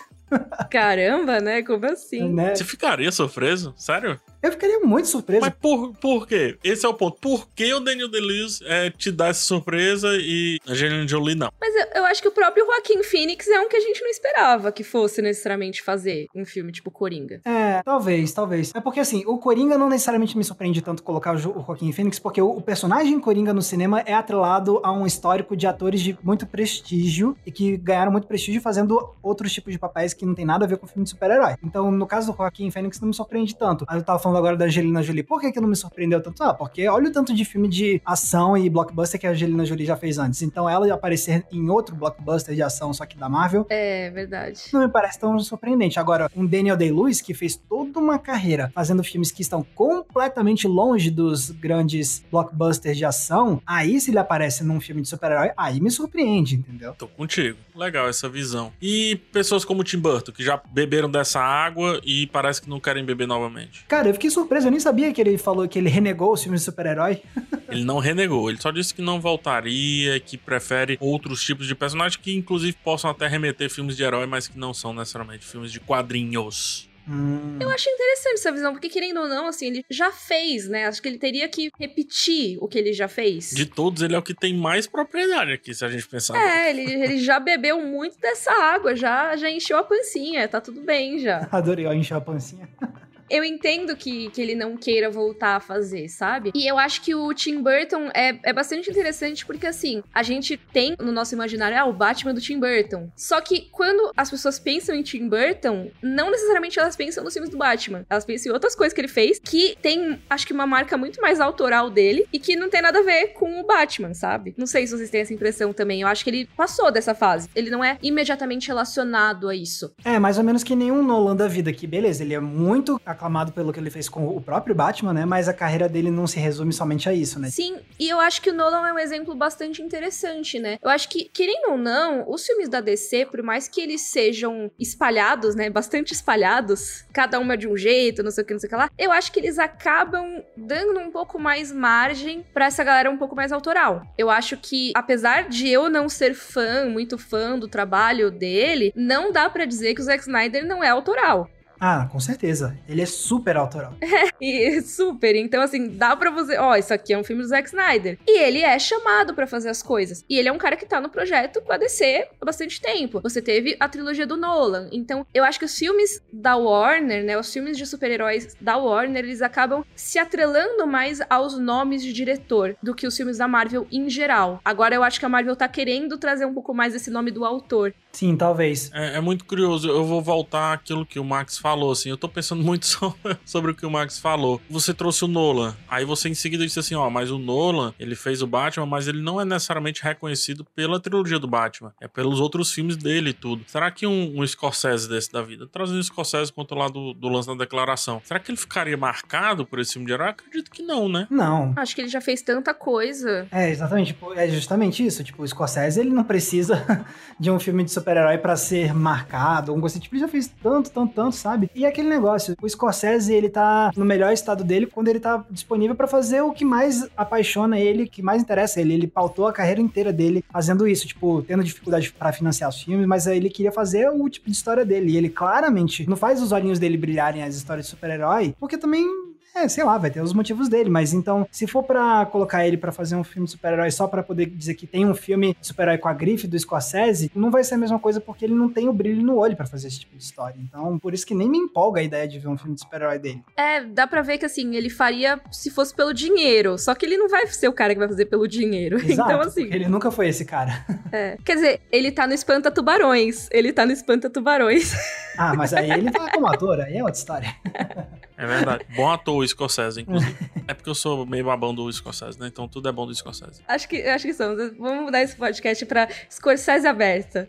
Caramba, né? Como assim? Né? Você ficaria surpreso? Sério? Eu ficaria muito surpreso. Mas por, por quê? Esse é o ponto. Por que o Daniel Day-Lewis é, te dá essa surpresa e a Angelina Jolie não? Mas eu, eu, acho que o próprio Joaquim Phoenix é um que a gente não esperava que fosse necessariamente fazer um filme tipo Coringa. É, talvez, talvez. É porque assim, o Coringa não necessariamente me surpreende tanto colocar o, o Joaquim Phoenix, porque o, o, personagem Coringa no cinema é atrelado a um histórico de atores de muito prestígio e que ganharam muito prestígio fazendo outros tipos de papéis que não tem nada a ver com filme de super-herói. Então, no caso do Joaquim Phoenix, não me surpreende tanto. Aí eu tava falando agora da Angelina Jolie. Por que, que não me surpreendeu tanto? Ah, porque olha o tanto de filme de ação e blockbuster que a Angelina Jolie já fez antes. Então ela aparecer em outro blockbuster de ação, só que da Marvel. É, verdade. Não me parece tão surpreendente. Agora, um Daniel Day-Lewis que fez toda uma carreira fazendo filmes que estão completamente longe dos grandes blockbusters de ação, aí se ele aparece num filme de super-herói, aí me surpreende, entendeu? Tô contigo. Legal essa visão. E pessoas como o Tim Burton, que já beberam dessa água e parece que não querem beber novamente. Cara, eu fiquei surpreso, eu nem sabia que ele falou que ele renegou os filmes de super-herói. ele não renegou, ele só disse que não voltaria, que prefere outros tipos de personagens que inclusive possam até remeter filmes de herói, mas que não são necessariamente filmes de quadrinhos. Hum. Eu acho interessante essa visão, porque querendo ou não, assim, ele já fez, né? Acho que ele teria que repetir o que ele já fez. De todos, ele é o que tem mais propriedade aqui, se a gente pensar. É, ele, ele já bebeu muito dessa água, já, já encheu a pancinha, tá tudo bem já. Adorei, ó, encheu a pancinha. eu entendo que, que ele não queira voltar a fazer, sabe? E eu acho que o Tim Burton é, é bastante interessante porque, assim, a gente tem no nosso imaginário, ah, o Batman do Tim Burton. Só que quando as pessoas pensam em Tim Burton, não necessariamente elas pensam nos filmes do Batman. Elas pensam em outras coisas que ele fez que tem, acho que, uma marca muito mais autoral dele e que não tem nada a ver com o Batman, sabe? Não sei se vocês têm essa impressão também. Eu acho que ele passou dessa fase. Ele não é imediatamente relacionado a isso. É, mais ou menos que nenhum Nolan da vida, que beleza, ele é muito aclamado pelo que ele fez com o próprio Batman, né? Mas a carreira dele não se resume somente a isso, né? Sim, e eu acho que o Nolan é um exemplo bastante interessante, né? Eu acho que, querendo ou não, os filmes da DC, por mais que eles sejam espalhados, né? Bastante espalhados, cada uma de um jeito, não sei o que, não sei o que lá, eu acho que eles acabam dando um pouco mais margem para essa galera um pouco mais autoral. Eu acho que, apesar de eu não ser fã, muito fã do trabalho dele, não dá para dizer que o Zack Snyder não é autoral. Ah, com certeza. Ele é super autoral. e super. Então, assim, dá pra você. Ó, oh, isso aqui é um filme do Zack Snyder. E ele é chamado para fazer as coisas. E ele é um cara que tá no projeto com a DC há bastante tempo. Você teve a trilogia do Nolan. Então, eu acho que os filmes da Warner, né? Os filmes de super-heróis da Warner, eles acabam se atrelando mais aos nomes de diretor do que os filmes da Marvel em geral. Agora, eu acho que a Marvel tá querendo trazer um pouco mais esse nome do autor. Sim, talvez. É, é muito curioso. Eu vou voltar àquilo que o Max falou, assim. Eu tô pensando muito sobre, sobre o que o Max falou. Você trouxe o Nolan. Aí você em seguida disse assim, ó, mas o Nolan, ele fez o Batman, mas ele não é necessariamente reconhecido pela trilogia do Batman. É pelos outros filmes dele e tudo. Será que um, um Scorsese desse da vida, trazendo o Scorsese contra lá do, do lance da declaração, será que ele ficaria marcado por esse filme de herói? Acredito que não, né? Não. Acho que ele já fez tanta coisa. É, exatamente. Tipo, é justamente isso. Tipo, o Scorsese, ele não precisa de um filme de super-herói pra ser marcado, alguma coisa. Tipo, ele já fez tanto, tanto, tanto, sabe? E aquele negócio, o Scorsese, ele tá no melhor estado dele quando ele tá disponível pra fazer o que mais apaixona ele, que mais interessa ele. Ele pautou a carreira inteira dele fazendo isso, tipo, tendo dificuldade pra financiar os filmes, mas ele queria fazer o tipo de história dele. E ele claramente não faz os olhinhos dele brilharem as histórias de super-herói, porque também é, sei lá, vai ter os motivos dele, mas então, se for pra colocar ele pra fazer um filme de super-herói só pra poder dizer que tem um filme super-herói com a grife do Scorsese, não vai ser a mesma coisa porque ele não tem o brilho no olho pra fazer esse tipo de história. Então, por isso que nem me empolga a ideia de ver um filme de super-herói dele. É, dá pra ver que assim, ele faria se fosse pelo dinheiro. Só que ele não vai ser o cara que vai fazer pelo dinheiro. Exato, então, assim. ele nunca foi esse cara. é. Quer dizer, ele tá no Espanta Tubarões. Ele tá no Espanta Tubarões. Ah, mas aí ele tá como ator, aí é outra história. É verdade. Bom ator o Scorsese, inclusive. é porque eu sou meio babão do Scorsese, né? Então tudo é bom do Scorsese. Acho que, acho que somos. Vamos mudar esse podcast pra Scorsese aberta.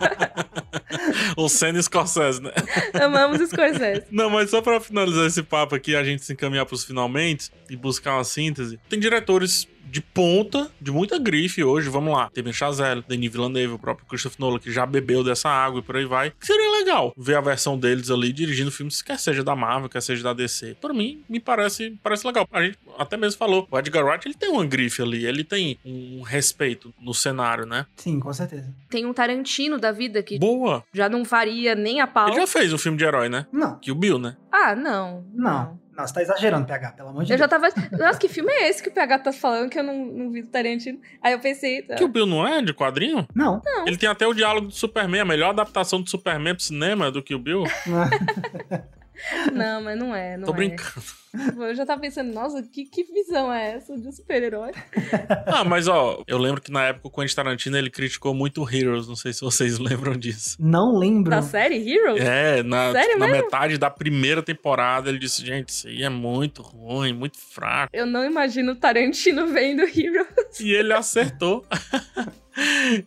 o Senna Scorsese, né? Amamos Scorsese. Não, mas só pra finalizar esse papo aqui, a gente se encaminhar pros finalmente e buscar uma síntese. Tem diretores de ponta, de muita grife hoje, vamos lá. Teve Chazelle, Denis Villeneuve, o próprio Christopher Nolan, que já bebeu dessa água e por aí vai. Que seria legal ver a versão deles ali dirigindo filmes, quer seja da Marvel, quer seja da DC. Por mim, me parece, parece legal. A gente até mesmo falou, o Edgar Wright, ele tem uma grife ali, ele tem um respeito no cenário, né? Sim, com certeza. Tem um Tarantino da vida que Boa! já não faria nem a pau. Ele já fez um filme de herói, né? Não, Que o Bill, né? Ah, não. não. Não, você tá exagerando, PH, pelo amor de Eu já Deus. tava. Nossa, que filme é esse que o PH tá falando que eu não, não vi do Tarantino? Aí eu pensei. tá. Que o Bill não é de quadrinho? Não. Ele tem até o diálogo do Superman, a melhor adaptação do Superman pro cinema do que o Bill. Não, mas não é. Não Tô é. brincando. Eu já tava pensando, nossa, que, que visão é essa de super-herói? Ah, mas ó, eu lembro que na época o Quentin Tarantino ele criticou muito Heroes, não sei se vocês lembram disso. Não lembro. Da série Heroes? É, na, Sério na mesmo? metade da primeira temporada ele disse: gente, isso aí é muito ruim, muito fraco. Eu não imagino o Tarantino vendo Heroes. E ele acertou.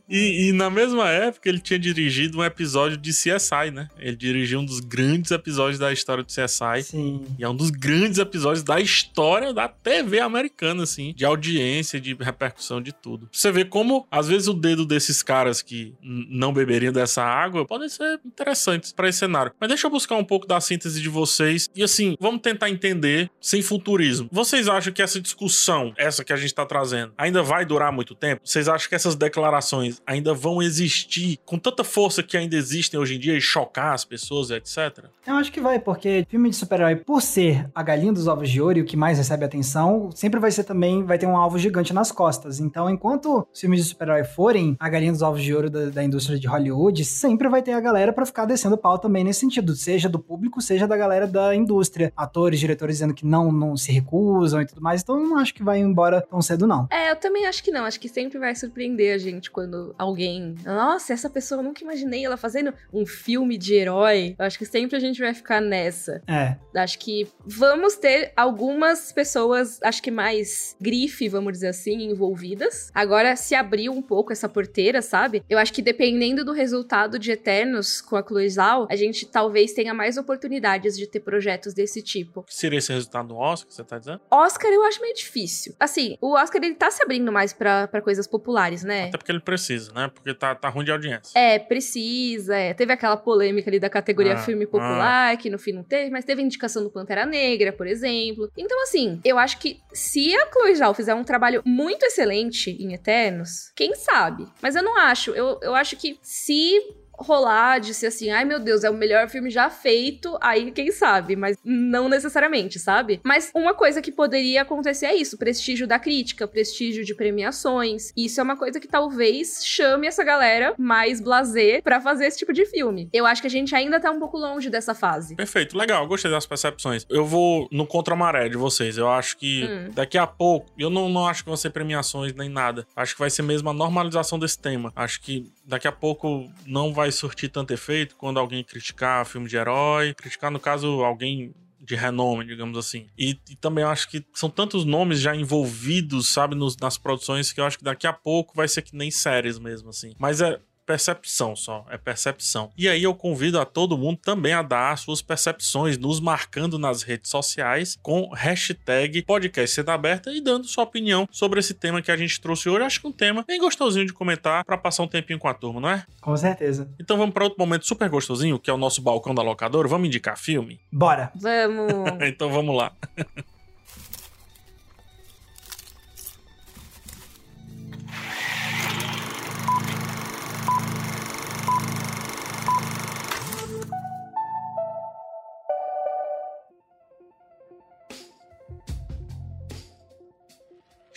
E, e na mesma época ele tinha dirigido um episódio de CSI, né? Ele dirigiu um dos grandes episódios da história do CSI. Sim. E é um dos grandes episódios da história da TV americana, assim, de audiência, de repercussão, de tudo. Você vê como, às vezes, o dedo desses caras que não beberiam dessa água podem ser interessantes pra esse cenário. Mas deixa eu buscar um pouco da síntese de vocês. E assim, vamos tentar entender sem futurismo. Vocês acham que essa discussão, essa que a gente tá trazendo, ainda vai durar muito tempo? Vocês acham que essas declarações ainda vão existir com tanta força que ainda existem hoje em dia e chocar as pessoas, etc? Eu acho que vai, porque filme de super-herói, por ser a galinha dos ovos de ouro e o que mais recebe atenção, sempre vai ser também, vai ter um alvo gigante nas costas. Então, enquanto os filmes de super-herói forem a galinha dos ovos de ouro da, da indústria de Hollywood, sempre vai ter a galera pra ficar descendo pau também nesse sentido, seja do público, seja da galera da indústria. Atores, diretores dizendo que não, não se recusam e tudo mais. Então, eu não acho que vai embora tão cedo, não. É, eu também acho que não. Acho que sempre vai surpreender a gente quando alguém. Nossa, essa pessoa eu nunca imaginei ela fazendo um filme de herói. Eu acho que sempre a gente vai ficar nessa. É, Acho que vamos ter algumas pessoas, acho que mais grife, vamos dizer assim, envolvidas. Agora se abriu um pouco essa porteira, sabe? Eu acho que dependendo do resultado de Eternos com a Chloe Zhao, a gente talvez tenha mais oportunidades de ter projetos desse tipo. Seria esse resultado do Oscar, você tá dizendo? Oscar eu acho meio difícil. Assim, o Oscar ele tá se abrindo mais pra pra coisas populares, né? Até porque ele precisa, né? Porque tá, tá ruim de audiência. É, precisa. é. Teve aquela polêmica ali da categoria Ah, filme popular, que no fim não teve, mas teve indicação do Pantera Negra, por exemplo. Então, assim, eu acho que se a Chloe Zhao fizer um trabalho muito excelente em Eternos, quem sabe? Mas eu não acho. Eu, eu acho que se rolar de ser assim, ai meu Deus, é o melhor filme já feito, aí quem sabe, mas não necessariamente, sabe? Mas uma coisa que poderia acontecer é isso, prestígio da crítica, prestígio de premiações. Isso é uma coisa que talvez chame essa galera mais blazer pra fazer esse tipo de filme. Eu acho que a gente ainda tá um pouco longe dessa fase. Perfeito, legal, gostei das percepções. Eu vou no contramaré de vocês. Eu acho que Hum. daqui a pouco, eu não, não acho que vão ser premiações nem nada. Acho que vai ser mesmo a normalização desse tema. Acho que daqui a pouco não vai surtir tanto efeito quando alguém criticar filme de herói, criticar, no caso, alguém de renome, digamos assim. E, e, também acho que são tantos nomes já envolvidos, sabe, nos, nas produções, que eu acho que daqui a pouco vai ser que nem séries mesmo, assim. Mas é, percepção só, é percepção. E aí eu convido a todo mundo também a dar suas percepções, nos marcando nas redes sociais com hashtag podcast sendo aberta e dando sua opinião sobre esse tema que a gente trouxe hoje. Acho que um tema bem gostosinho de comentar para passar um tempinho com a turma, não é? Com certeza. Então vamos para outro momento super gostosinho, que é o nosso balcão da locadora. Vamos indicar filme? Bora. Vamos. então vamos lá.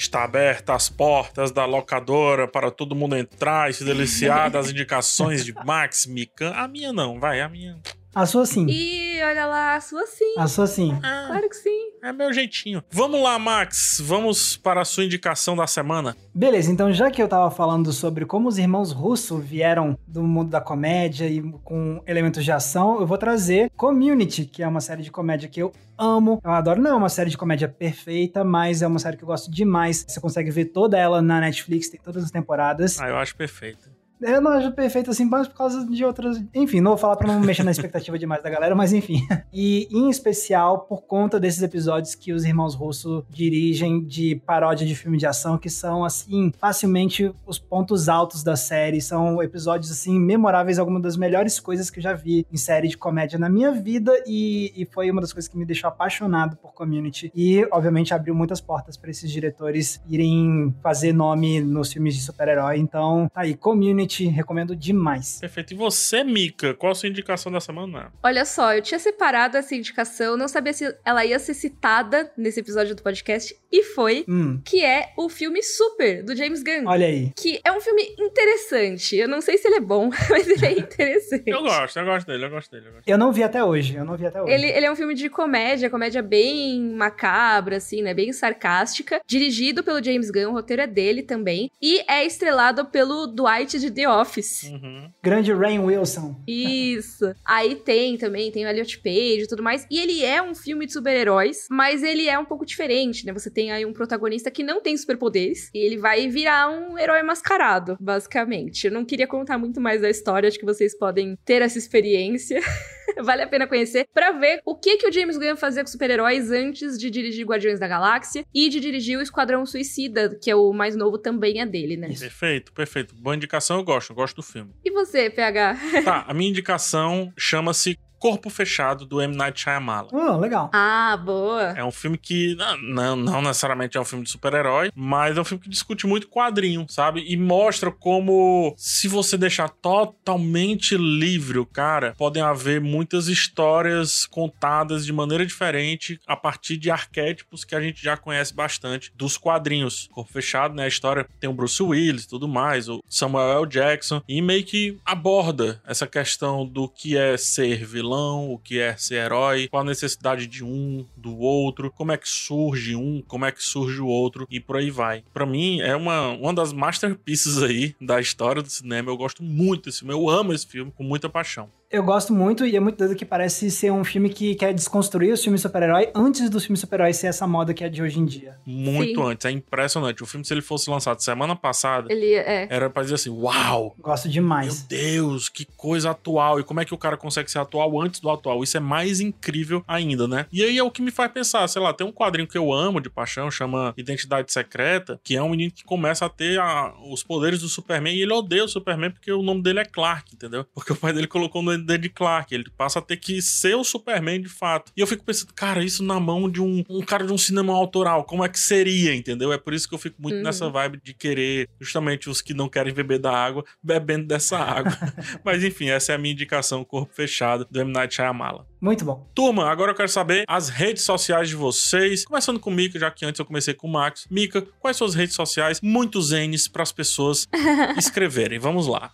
Está aberta as portas da locadora para todo mundo entrar e se deliciar das indicações de Max Mikan. A minha não, vai, a minha. A sua sim. E olha lá, a sua sim. A sua sim. Ah, claro que sim. É meu jeitinho. Vamos lá, Max. Vamos para a sua indicação da semana. Beleza, então já que eu tava falando sobre como os irmãos Russo vieram do mundo da comédia e com elementos de ação, eu vou trazer Community, que é uma série de comédia que eu amo. Eu adoro. Não é uma série de comédia perfeita, mas é uma série que eu gosto demais. Você consegue ver toda ela na Netflix, tem todas as temporadas. Ah, eu acho perfeita. Eu não acho perfeito assim, mas por causa de outras. Enfim, não vou falar pra não mexer na expectativa demais da galera, mas enfim. E em especial por conta desses episódios que os irmãos Russo dirigem de paródia de filme de ação, que são, assim, facilmente os pontos altos da série. São episódios, assim, memoráveis, algumas das melhores coisas que eu já vi em série de comédia na minha vida. E, e foi uma das coisas que me deixou apaixonado por community. E, obviamente, abriu muitas portas para esses diretores irem fazer nome nos filmes de super-herói. Então, tá aí, community recomendo demais. Perfeito. E você, Mika, qual a sua indicação da semana? Olha só, eu tinha separado essa indicação, não sabia se ela ia ser citada nesse episódio do podcast, e foi, hum. que é o filme Super, do James Gunn. Olha aí. Que é um filme interessante. Eu não sei se ele é bom, mas ele é interessante. eu gosto, eu gosto dele, eu gosto dele. Eu, gosto. eu não vi até hoje, eu não vi até hoje. Ele, ele é um filme de comédia, comédia bem macabra, assim, né? Bem sarcástica. Dirigido pelo James Gunn, o roteiro é dele também. E é estrelado pelo Dwight de The Office. Uhum. Grande Rain Wilson. Isso. Aí tem também, tem o Elliot Page e tudo mais. E ele é um filme de super-heróis, mas ele é um pouco diferente, né? Você tem aí um protagonista que não tem superpoderes e ele vai virar um herói mascarado, basicamente. Eu não queria contar muito mais da história, acho que vocês podem ter essa experiência. vale a pena conhecer para ver o que que o James Gunn fazia com super-heróis antes de dirigir Guardiões da Galáxia e de dirigir o Esquadrão Suicida, que é o mais novo também é dele, né? Perfeito, perfeito. Boa indicação, eu gosto, eu gosto do filme. E você, PH? Tá, a minha indicação chama-se Corpo Fechado, do M. Night Shyamalan. Oh, legal. Ah, boa. É um filme que não, não necessariamente é um filme de super-herói, mas é um filme que discute muito quadrinho, sabe? E mostra como, se você deixar totalmente livre o cara, podem haver muitas histórias contadas de maneira diferente a partir de arquétipos que a gente já conhece bastante dos quadrinhos. Corpo Fechado, né? A história tem o Bruce Willis e tudo mais, o Samuel L. Jackson, e meio que aborda essa questão do que é ser vilão vilão, o que é ser herói, qual a necessidade de um, do outro, como é que surge um, como é que surge o outro e por aí vai. Para mim é uma, uma das masterpieces aí da história do cinema. Eu gosto muito desse filme, eu amo esse filme com muita paixão. Eu gosto muito e é muito doido que parece ser um filme que quer desconstruir os filmes super-herói antes dos filmes super-herói ser essa moda que é de hoje em dia. Muito Sim. antes, é impressionante. O filme, se ele fosse lançado semana passada, Ele é. era pra dizer assim: Uau! Gosto Meu demais. Deus, que coisa atual. E como é que o cara consegue ser atual antes do atual? Isso é mais incrível ainda, né? E aí é o que me faz pensar, sei lá, tem um quadrinho que eu amo de paixão, chama Identidade Secreta, que é um menino que começa a ter a- os poderes do Superman e ele odeia o Superman porque o nome dele é Clark, entendeu? Porque o pai dele colocou o dele de Clark. Ele passa a ter que ser o Superman de fato. E eu fico pensando, cara, isso na mão de um, um cara de um cinema autoral, como é que seria, entendeu? É por isso que eu fico muito Uhum. nessa vibe de querer justamente os que não querem beber da água, bebendo dessa água. Mas enfim, essa é a minha indicação, Corpo Fechado, do M. Night Shyamalan. Muito bom. Turma, agora eu quero saber as redes sociais de vocês. Começando com o Mika, já que antes eu comecei com o Max. Mika, quais suas redes sociais? Muitos N's para as pessoas escreverem. Vamos lá.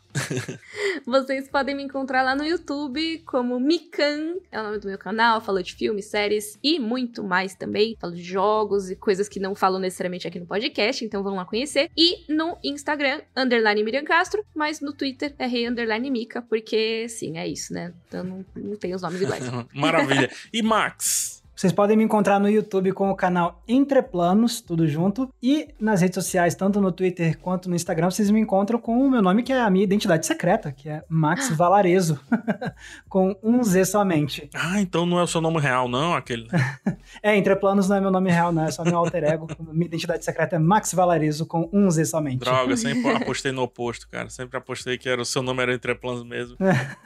Vocês podem me encontrar lá no YouTube como Mikan, é o nome do meu canal, falo de filmes, séries e muito mais também. Falo de jogos e coisas que não falo necessariamente aqui no podcast, então vão lá conhecer. E no Instagram, underline Miriam Castro, mas no Twitter é rei underline Mica, porque sim, é isso, né? Então não, não tem os nomes iguais. Maravilha. E Max? Vocês podem me encontrar no YouTube com o canal Entreplanos, tudo junto. E nas redes sociais, tanto no Twitter quanto no Instagram, vocês me encontram com o meu nome, que é a minha identidade secreta, que é Max Valarezo, com um Z somente. Ah, então não é o seu nome real, não, aquele. é, Entreplanos não é meu nome real, não, é só meu alter ego. minha identidade secreta é Max Valarezo, com um Z somente. Droga, sempre apostei no oposto, cara. Sempre apostei que era o seu nome era Entreplanos mesmo.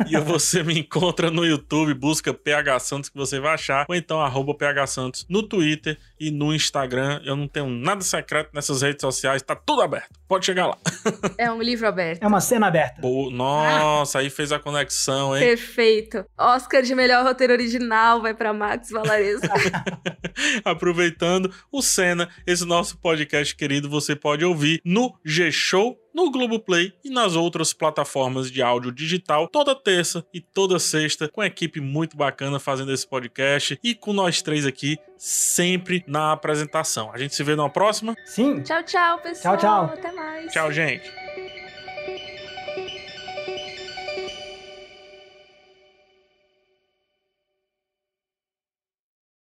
e você me encontra no YouTube, busca PH Santos que você vai achar, ou então arroba arroba PH Santos no Twitter e no Instagram. Eu não tenho nada secreto nessas redes sociais, tá tudo aberto. Pode chegar lá. É um livro aberto. É uma cena aberta. Pô, nossa, ah. aí fez a conexão, hein? Perfeito. Oscar de melhor roteiro original vai para Max Valares. Aproveitando o Cena, esse nosso podcast querido, você pode ouvir no G-Show no Globoplay e nas outras plataformas de áudio digital, toda terça e toda sexta, com a equipe muito bacana fazendo esse podcast e com nós três aqui sempre na apresentação. A gente se vê numa próxima? Sim. Tchau, tchau, pessoal. Tchau, tchau. Até mais. Tchau, gente.